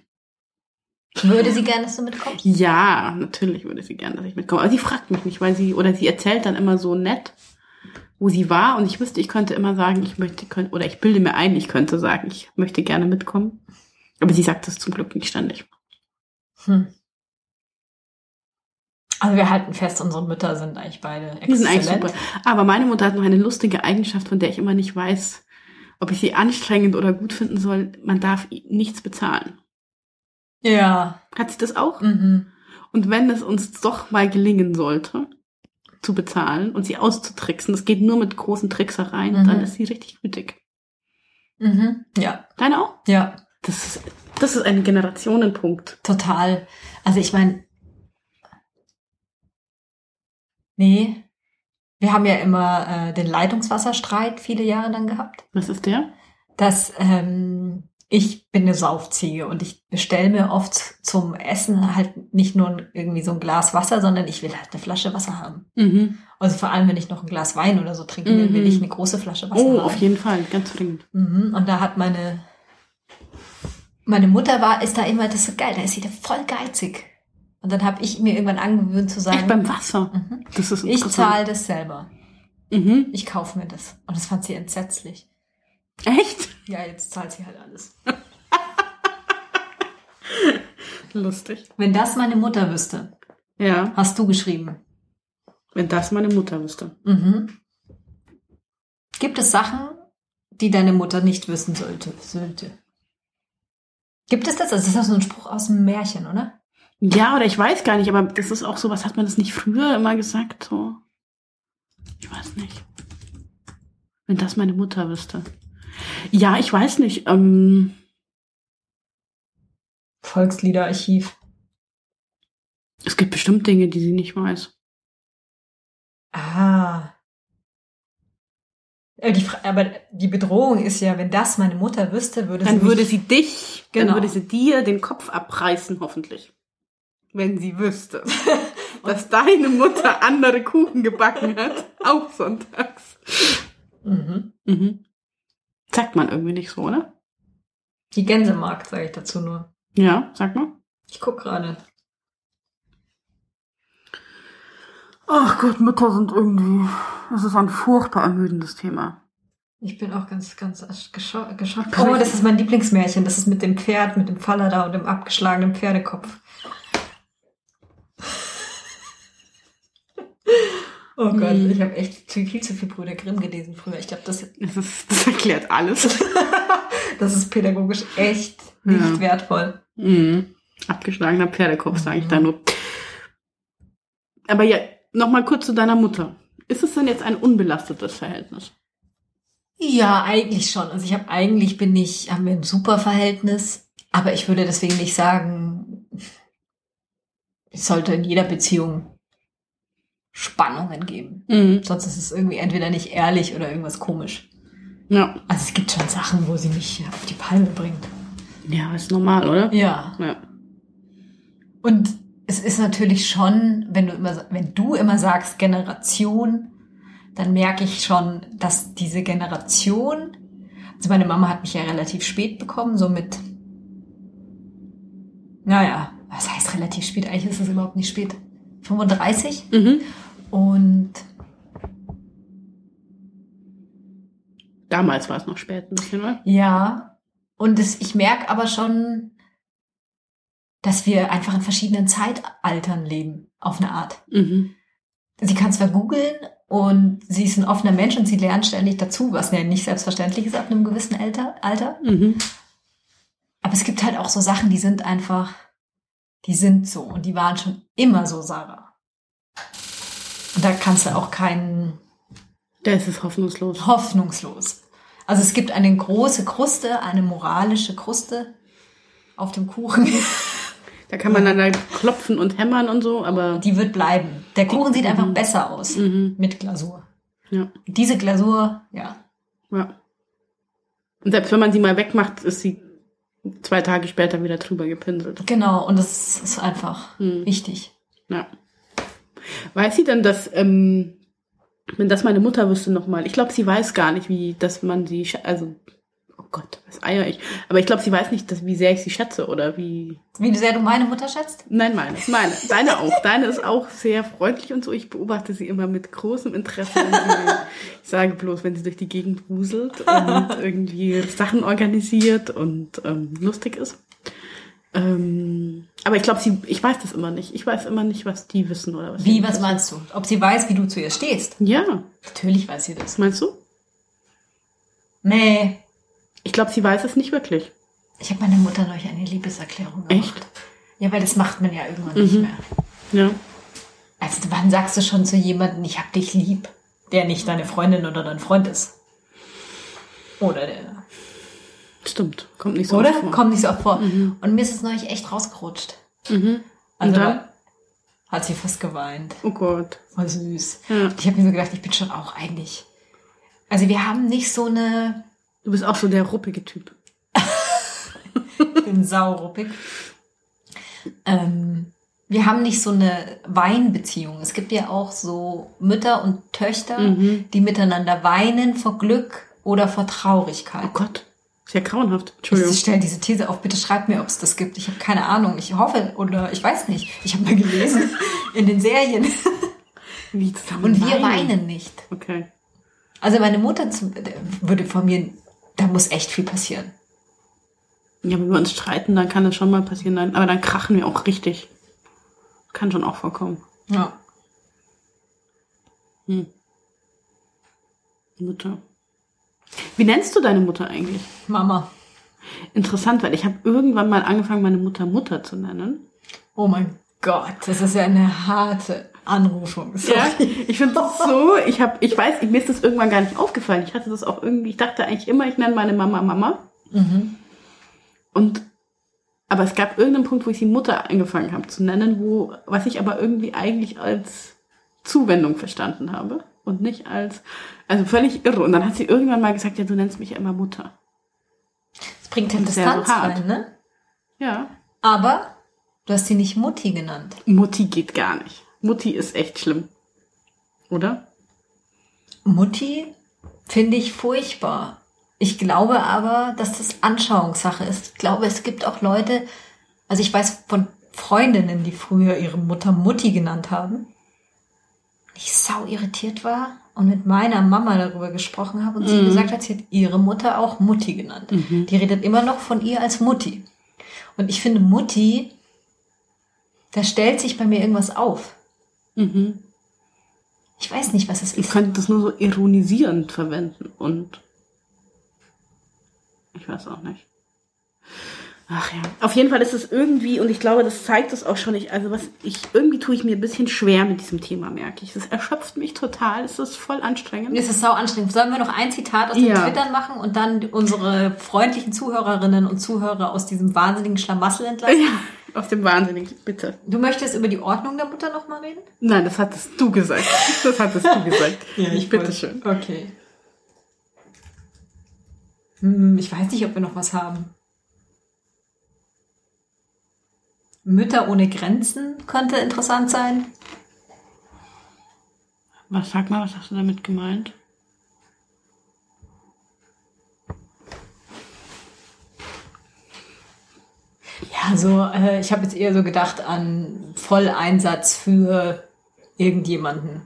Würde sie gerne, dass du mitkommst? Ja, natürlich würde sie gern, dass ich mitkomme. Aber sie fragt mich nicht, weil sie, oder sie erzählt dann immer so nett, wo sie war. Und ich wüsste, ich könnte immer sagen, ich möchte, oder ich bilde mir ein, ich könnte sagen, ich möchte gerne mitkommen. Aber sie sagt das zum Glück nicht ständig. Hm. Also wir halten fest, unsere Mütter sind eigentlich beide exzellent. Die sind eigentlich super. Aber meine Mutter hat noch eine lustige Eigenschaft, von der ich immer nicht weiß, ob ich sie anstrengend oder gut finden soll. Man darf nichts bezahlen. Ja. Hat sie das auch? Mhm. Und wenn es uns doch mal gelingen sollte, zu bezahlen und sie auszutricksen, das geht nur mit großen Tricksereien, Mhm. dann ist sie richtig wütig. Mhm. Ja. Deine auch? Ja. Das ist, das ist ein Generationenpunkt. Total. Also ich meine, nee, wir haben ja immer äh, den Leitungswasserstreit viele Jahre lang gehabt. Was ist der? Dass ähm, ich bin eine Saufziege und ich bestelle mir oft zum Essen halt nicht nur irgendwie so ein Glas Wasser, sondern ich will halt eine Flasche Wasser haben. Mhm. Also vor allem, wenn ich noch ein Glas Wein oder so trinken will, Mhm. will ich eine große Flasche Wasser Oh, haben. auf jeden Fall, ganz dringend. Mhm. Und da hat meine, meine Mutter war, ist da immer, das ist so geil, da ist sie da voll geizig. Und dann habe ich mir irgendwann angewöhnt zu sagen, Echt beim Wasser. mhm. Das ist ich zahle das selber. Mhm. Ich kaufe mir das. Und das fand sie entsetzlich. Echt? Ja, jetzt zahlt sie halt alles. Lustig. Wenn das meine Mutter wüsste, Ja, hast du geschrieben. wenn das meine Mutter wüsste. Mhm. Gibt es Sachen, die deine Mutter nicht wissen sollte? sollte? Gibt es das? Also das ist doch so ein Spruch aus dem Märchen, oder? Ja, oder ich weiß gar nicht, aber das ist auch so, was hat man das nicht früher immer gesagt? So. Ich weiß nicht. Wenn das meine Mutter wüsste. Ja, ich weiß nicht. Ähm, Volksliederarchiv. es gibt bestimmt Dinge, die sie nicht weiß. Ah. Aber die, aber die Bedrohung ist ja, wenn das meine Mutter wüsste, würde Dann sie würde mich, sie dich, Genau. dann würde sie dir den Kopf abreißen, hoffentlich. Wenn sie wüsste, dass deine Mutter andere Kuchen gebacken hat, auch sonntags. Mhm. Mhm. Sagt man irgendwie nicht so, oder? Die Gänsemarkt, sage ich dazu nur. Ja, sag mal. Ich guck gerade. Ach Gott, Mütter sind irgendwie, es ist ein furchtbar ermüdendes Thema. Ich bin auch ganz, ganz gescho- geschockt. Oh, das ist mein Lieblingsmärchen. Das ist mit dem Pferd, mit dem Faller da und dem abgeschlagenen Pferdekopf. Oh Gott, Hm. ich habe echt viel, viel zu viel Brüder Grimm gelesen früher. Ich glaube, das, Das, das erklärt alles. das ist pädagogisch echt nicht Ja. wertvoll. Mhm. Abgeschlagener Pferdekopf, sage ich da nur. Aber ja, nochmal kurz zu deiner Mutter. Ist es denn jetzt ein unbelastetes Verhältnis? Ja, eigentlich schon. Also ich habe eigentlich bin ich, haben wir ein super Verhältnis, aber ich würde deswegen nicht sagen, es sollte in jeder Beziehung Spannungen geben. Mhm. Sonst ist es irgendwie entweder nicht ehrlich oder irgendwas komisch. Ja. Also es gibt schon Sachen, wo sie mich auf die Palme bringt. Ja, ist normal, oder? Ja. Ja. Und es ist natürlich schon, wenn du immer, wenn du immer sagst Generation, dann merke ich schon, dass diese Generation, also meine Mama hat mich ja relativ spät bekommen, so mit, naja, was heißt relativ spät? Eigentlich ist es überhaupt nicht spät. 35 Mhm. und Damals war es noch spät ein bisschen, oder? ja, und es, ich merke aber schon, dass wir einfach in verschiedenen Zeitaltern leben, auf eine Art. Mhm. Sie kann zwar googeln und sie ist ein offener Mensch und sie lernt ständig dazu, was ja nicht selbstverständlich ist ab einem gewissen Alter. Mhm. Aber es gibt halt auch so Sachen, die sind einfach, die sind so und die waren schon immer so, Sarah. Und da kannst du auch keinen Das ist hoffnungslos. hoffnungslos. Also es gibt eine große Kruste, eine moralische Kruste auf dem Kuchen. Da kann man dann halt klopfen und hämmern und so, aber Die wird bleiben. Der Kuchen sieht einfach besser aus mhm. mit Glasur. ja, Diese Glasur, ja, ja. Und selbst wenn man sie mal wegmacht, ist sie zwei Tage später wieder drüber gepinselt. genau. Und das ist einfach Mhm. wichtig. Ja. Weiß sie denn, dass, ähm, wenn das meine Mutter wüsste nochmal, ich glaube, sie weiß gar nicht, wie, dass man sie, also, Gott, was eier ich. Aber ich glaube, sie weiß nicht, dass, wie sehr ich sie schätze oder wie. Wie sehr du meine Mutter schätzt? Nein, meine, meine. Deine auch. Deine ist auch sehr freundlich und so. Ich beobachte sie immer mit großem Interesse. Ich sage bloß, wenn sie durch die Gegend wuselt und irgendwie Sachen organisiert und ähm, lustig ist. Ähm, aber ich glaube, sie, ich weiß das immer nicht. Ich weiß immer nicht, was die wissen oder was. Wie, was wissen. meinst du? Ob sie weiß, wie du zu ihr stehst? Ja, Natürlich weiß sie das. was meinst du? Nee. Ich glaube, sie weiß es nicht wirklich. Ich habe meiner Mutter neulich eine Liebeserklärung gemacht. Echt? Ja, weil das macht man ja irgendwann nicht Mhm. mehr. Ja. Also wann sagst du schon zu jemandem, ich hab dich lieb, der nicht deine Freundin oder dein Freund ist? Oder der. Stimmt. Kommt nicht so oder? oft vor. Kommt nicht so oft vor. Mhm. Und mir ist es neulich echt rausgerutscht. Mhm. Also Und dann? hat sie fast geweint. Oh Gott. Voll süß. Ja. Ich habe mir so gedacht, ich bin schon auch eigentlich. Also wir haben nicht so eine. Du bist auch so der ruppige Typ. Ich bin sauruppig. Ähm, wir haben nicht so eine Weinbeziehung. Es gibt ja auch so Mütter und Töchter, Mhm. die miteinander weinen vor Glück oder vor Oh Traurigkeit. Gott. Ist ja grauenhaft. Ich Entschuldigung. stelle diese These auf, bitte schreibt mir, ob es das gibt. Ich habe keine Ahnung. Ich hoffe oder ich weiß nicht. Ich habe mal gelesen in den Serien. Wie zusammen Und wir weinen nicht. Okay. Also meine Mutter würde von mir, da muss echt viel passieren. Ja, wenn wir uns streiten, dann kann das schon mal passieren. Nein, Aber dann krachen wir auch richtig. Kann schon auch vorkommen. Ja. Hm. Mutter. Wie nennst du deine Mutter eigentlich? Mama. Interessant, weil ich habe irgendwann mal angefangen, meine Mutter Mutter zu nennen. Oh mein Gott, das ist ja eine harte Anrufung. Ja, ich finde das so, ich habe, ich weiß, mir ist das irgendwann gar nicht aufgefallen. Ich hatte das auch irgendwie, ich dachte eigentlich immer, ich nenne meine Mama Mama. Mhm. Und aber es gab irgendeinen Punkt, wo ich sie Mutter angefangen habe zu nennen, wo was ich aber irgendwie eigentlich als Zuwendung verstanden habe und nicht als also völlig irre. Und dann hat sie irgendwann mal gesagt, ja, du nennst mich ja immer Mutter. Das bringt ja Distanz rein, ne? Ja, Aber du hast sie nicht Mutti genannt. Mutti geht gar nicht. Mutti ist echt schlimm, oder? Mutti finde ich furchtbar. Ich glaube aber, dass das Anschauungssache ist. Ich glaube, es gibt auch Leute, also ich weiß von Freundinnen, die früher ihre Mutter Mutti genannt haben. Ich sau irritiert war und mit meiner Mama darüber gesprochen habe und sie Mhm. gesagt hat, sie hat ihre Mutter auch Mutti genannt. Mhm. Die redet immer noch von ihr als Mutti. Und ich finde Mutti, da stellt sich bei mir irgendwas auf. Mhm. Ich weiß nicht, was es Ich ist. könnte das nur so ironisierend verwenden und ich weiß auch nicht. Ach ja. Auf jeden Fall ist es irgendwie, und ich glaube, das zeigt es auch schon nicht, also was ich, irgendwie tue ich mir ein bisschen schwer mit diesem Thema, merke ich. Es erschöpft mich total, es ist voll anstrengend. Es ist sau anstrengend. Sollen wir noch ein Zitat aus den Ja. Twittern machen und dann unsere freundlichen Zuhörerinnen und Zuhörer aus diesem wahnsinnigen Schlamassel entlassen? Ja, aus dem Wahnsinnigen, bitte. Du möchtest über die Ordnung der Mutter noch mal reden? Nein, das hattest du gesagt. Das hattest du gesagt. ich bitte wollte- schön. Okay. Hm, ich weiß nicht, ob wir noch was haben. Mütter ohne Grenzen könnte interessant sein. Was sag mal, was hast du damit gemeint? Ja, so, äh, ich habe jetzt eher so gedacht an Volleinsatz für irgendjemanden.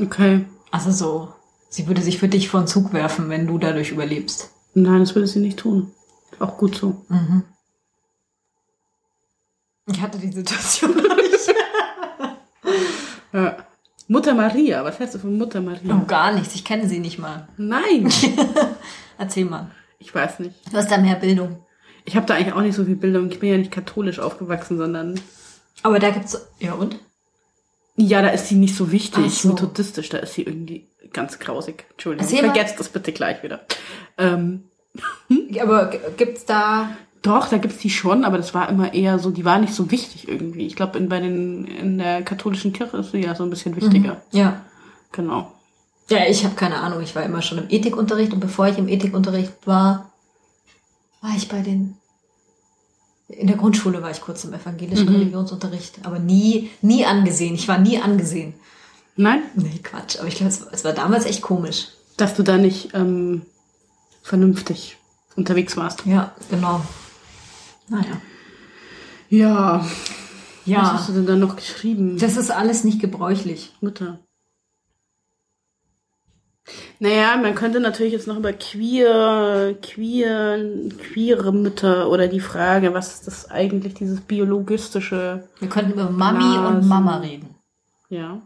Okay. Also so, sie würde sich für dich vor den Zug werfen, wenn du dadurch überlebst. Nein, das würde sie nicht tun. Auch gut so. Ich hatte die Situation noch nicht. Ja. Mutter Maria, was heißt du von Mutter Maria? Oh, gar nichts. Ich kenne sie nicht mal. Nein, Erzähl mal. ich weiß nicht. Du hast da mehr Bildung. Ich habe da eigentlich auch nicht so viel Bildung. Ich bin ja nicht katholisch aufgewachsen, sondern Aber da gibt's. Ja, und? ja, da ist sie nicht so wichtig. So. Methodistisch, da ist sie irgendwie ganz grausig. Entschuldigung, Erzähl vergesst das bitte gleich wieder. Ähm, Aber g- gibt's da. doch, da gibt's die schon, aber das war immer eher so, die war nicht so wichtig irgendwie. Ich glaube, in, bei den in der katholischen Kirche ist sie ja so ein bisschen wichtiger. Ja. Genau. Ja, ich habe keine Ahnung. Ich war immer schon im Ethikunterricht und bevor ich im Ethikunterricht war, war ich bei den. In der Grundschule war ich kurz im evangelischen Religionsunterricht, aber nie, nie angesehen. Ich war nie angesehen. Nein, Nee, Quatsch. Aber ich glaube, es, war- es war damals echt komisch. dass du da nicht ähm, vernünftig unterwegs warst. Ja, genau. Naja. Ja. Was Ja, hast du denn da noch geschrieben? das ist alles nicht gebräuchlich. Mutter. Naja, man könnte natürlich jetzt noch über queer, queer, queere Mütter oder die Frage, was ist das eigentlich, dieses biologistische, Wir könnten über Mami Blasen. und Mama reden. ja.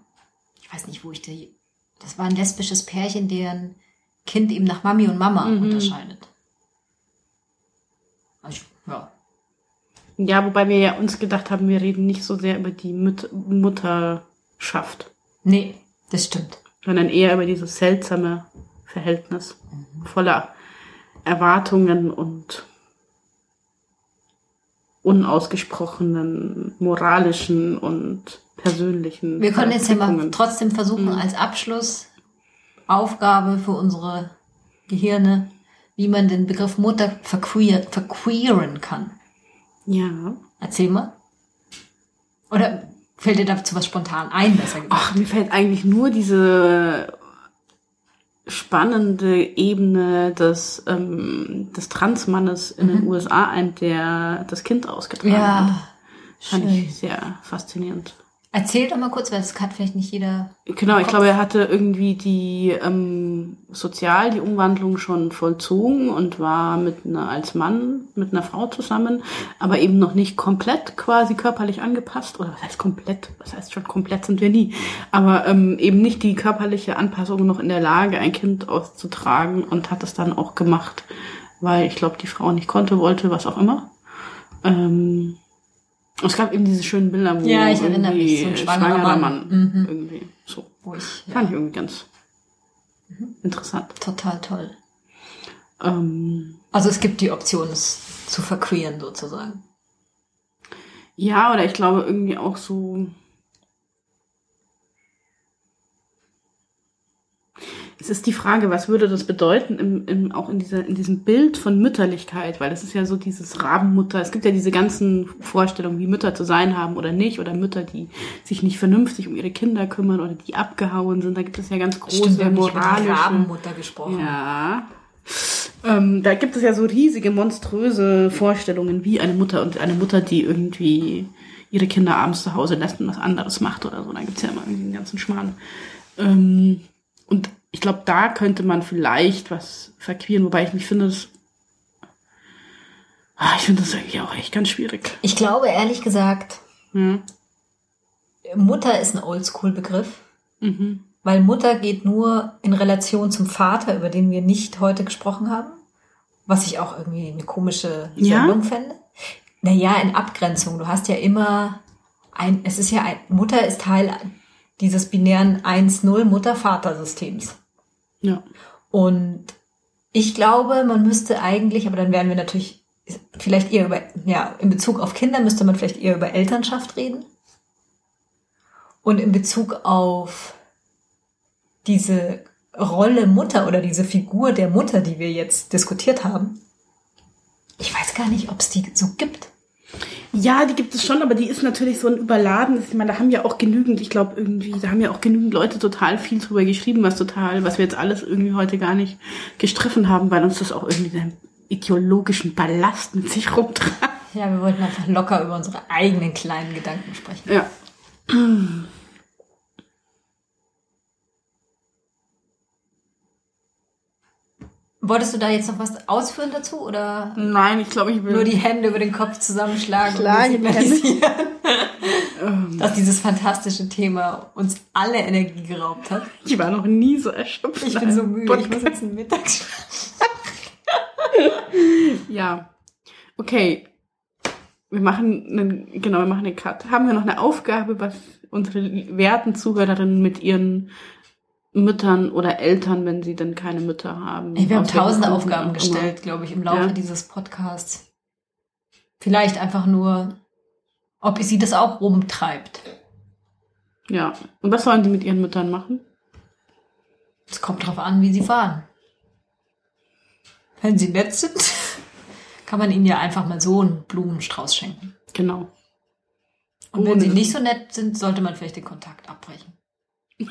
Ich weiß nicht, wo ich die. Das war ein lesbisches Pärchen, deren Kind eben nach Mami und Mama unterscheidet. Also ja. Ja, wobei wir ja uns gedacht haben, wir reden nicht so sehr über die Müt Mutterschaft, Nee, das stimmt. Sondern eher über dieses seltsame Verhältnis voller Erwartungen und unausgesprochenen moralischen und persönlichen. Wir können jetzt ja mal trotzdem versuchen, als Abschlussaufgabe für unsere Gehirne, wie man den Begriff Mutter verqueer, verqueeren kann. Ja. Erzähl mal. Oder fällt dir dazu was spontan ein, besser gesagt? Ach, mir fällt eigentlich nur diese spannende Ebene des, ähm, des Transmannes in den USA ein, der das Kind ausgetragen hat. ja, Fand schön. ich sehr faszinierend. Erzähl doch mal kurz, weil das kann vielleicht nicht jeder. Genau, ich glaube, er hatte irgendwie die ähm, sozial die Umwandlung schon vollzogen und war mit einer als Mann mit einer Frau zusammen, aber eben noch nicht komplett quasi körperlich angepasst oder was heißt komplett? Was heißt schon komplett sind wir nie, aber ähm, eben nicht die körperliche Anpassung noch in der Lage, ein Kind auszutragen und hat es dann auch gemacht, weil ich glaube, die Frau nicht konnte, wollte, was auch immer. Ähm, es gab eben diese schönen Bilder, wo Ja, ich erinnere mich, so ein schwangerer Mann. Mhm. irgendwie so. Wo ich Fand ich irgendwie ganz interessant. total toll. Ähm, Also es gibt die Option, es zu verqueren sozusagen. ja, oder ich glaube irgendwie auch so. Es ist die Frage, was würde das bedeuten, im, im, auch in, dieser, in diesem Bild von Mütterlichkeit, weil das ist ja so dieses Rabenmutter. Es gibt ja diese ganzen Vorstellungen, wie Mütter zu sein haben oder nicht, oder Mütter, die sich nicht vernünftig um ihre Kinder kümmern oder die abgehauen sind. Da gibt es ja ganz große wir haben nicht über die moralische. Rabenmutter gesprochen. Ja. Ähm, da gibt es ja so riesige, monströse Vorstellungen, wie eine Mutter und eine Mutter, die irgendwie ihre Kinder abends zu Hause lässt und was anderes macht oder so. Da gibt's ja immer irgendwie den ganzen Schmarrn. Ähm, und ich glaube, da könnte man vielleicht was verqueren, wobei ich mich finde, das. Ah, ich finde das irgendwie auch echt ganz schwierig. Ich glaube ehrlich gesagt, Ja. Mutter ist ein Oldschool-Begriff, Mhm. weil Mutter geht nur in Relation zum Vater, über den wir nicht heute gesprochen haben, was ich auch irgendwie eine komische Ja? Sendung fände. Naja, in Abgrenzung. Du hast ja immer ein, es ist ja ein, Mutter ist Teil dieses binären 1-0 Mutter-Vater-Systems. Ja. Und ich glaube, man müsste eigentlich, aber dann wären wir natürlich vielleicht eher über, ja, in Bezug auf Kinder müsste man vielleicht eher über Elternschaft reden. Und in Bezug auf diese Rolle Mutter oder diese Figur der Mutter, die wir jetzt diskutiert haben, ich weiß gar nicht, ob es die so gibt. Ja, die gibt es schon, aber die ist natürlich so ein überladen. Ich meine, da haben ja auch genügend, ich glaube irgendwie, da haben ja auch genügend Leute total viel drüber geschrieben, was total, was wir jetzt alles irgendwie heute gar nicht gestriffen haben, weil uns das auch irgendwie einen ideologischen Ballast mit sich rumtreibt. Ja, wir wollten einfach locker über unsere eigenen kleinen Gedanken sprechen. Ja. Wolltest du da jetzt noch was ausführen dazu oder Nein, ich glaube, ich will nur die Hände über den Kopf zusammenschlagen Schlage und signalisieren, dass dieses fantastische Thema uns alle Energie geraubt hat? Ich war noch nie so erschöpft. Ich bin so müde, ich Podcast. muss jetzt einen Mittagsschlaf. Ja. Okay. Wir machen einen, genau, wir machen einen Cut. Haben wir noch eine Aufgabe, was unsere werten Zuhörerinnen mit ihren Müttern oder Eltern, wenn sie denn keine Mütter haben? Ey, wir haben tausende Aufgaben gestellt, glaube ich, im Laufe Ja. dieses Podcasts. Vielleicht einfach nur, ob sie das auch rumtreibt. Ja. Und was sollen die mit ihren Müttern machen? Es kommt drauf an, wie sie fahren. Wenn sie nett sind, kann man ihnen ja einfach mal so einen Blumenstrauß schenken. Genau. Und wenn Ohne- sie nicht so nett sind, sollte man vielleicht den Kontakt abbrechen.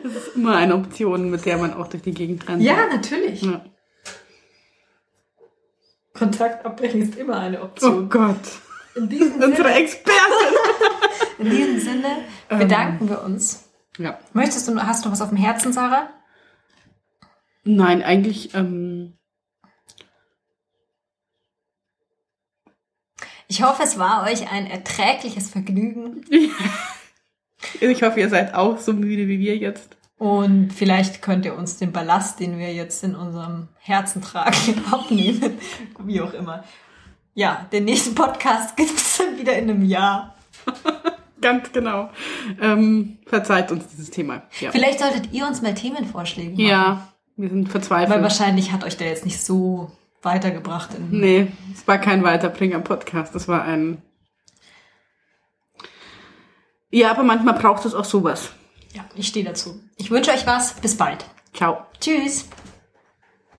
Das ist immer eine Option, mit der man auch durch die Gegend rennt. natürlich. ja. Kontakt abbrechen ist immer eine Oh Option. Gott. In diesem Unsere Expertin. in diesem Sinne bedanken wir uns. Ja. Möchtest du, hast du was auf dem Herzen, Sarah? Nein, eigentlich, ähm, Ich hoffe, es war euch ein erträgliches Vergnügen ich hoffe, ihr seid auch so müde wie wir jetzt. und vielleicht könnt ihr uns den Ballast, den wir jetzt in unserem Herzen tragen, abnehmen. Wie auch immer. Ja, den nächsten Podcast gibt es dann wieder in einem Jahr. Ganz genau. Ähm, verzeiht uns dieses Thema. Ja. Vielleicht solltet ihr uns mal Themenvorschläge machen. ja, wir sind Weil verzweifelt. wahrscheinlich hat euch der jetzt nicht so weitergebracht. In Nee, es war kein Weiterbringer-Podcast. Das war ein. Ja, aber manchmal braucht es auch sowas. Ja, ich stehe dazu. Ich wünsche euch was. Bis bald. Ciao. Tschüss.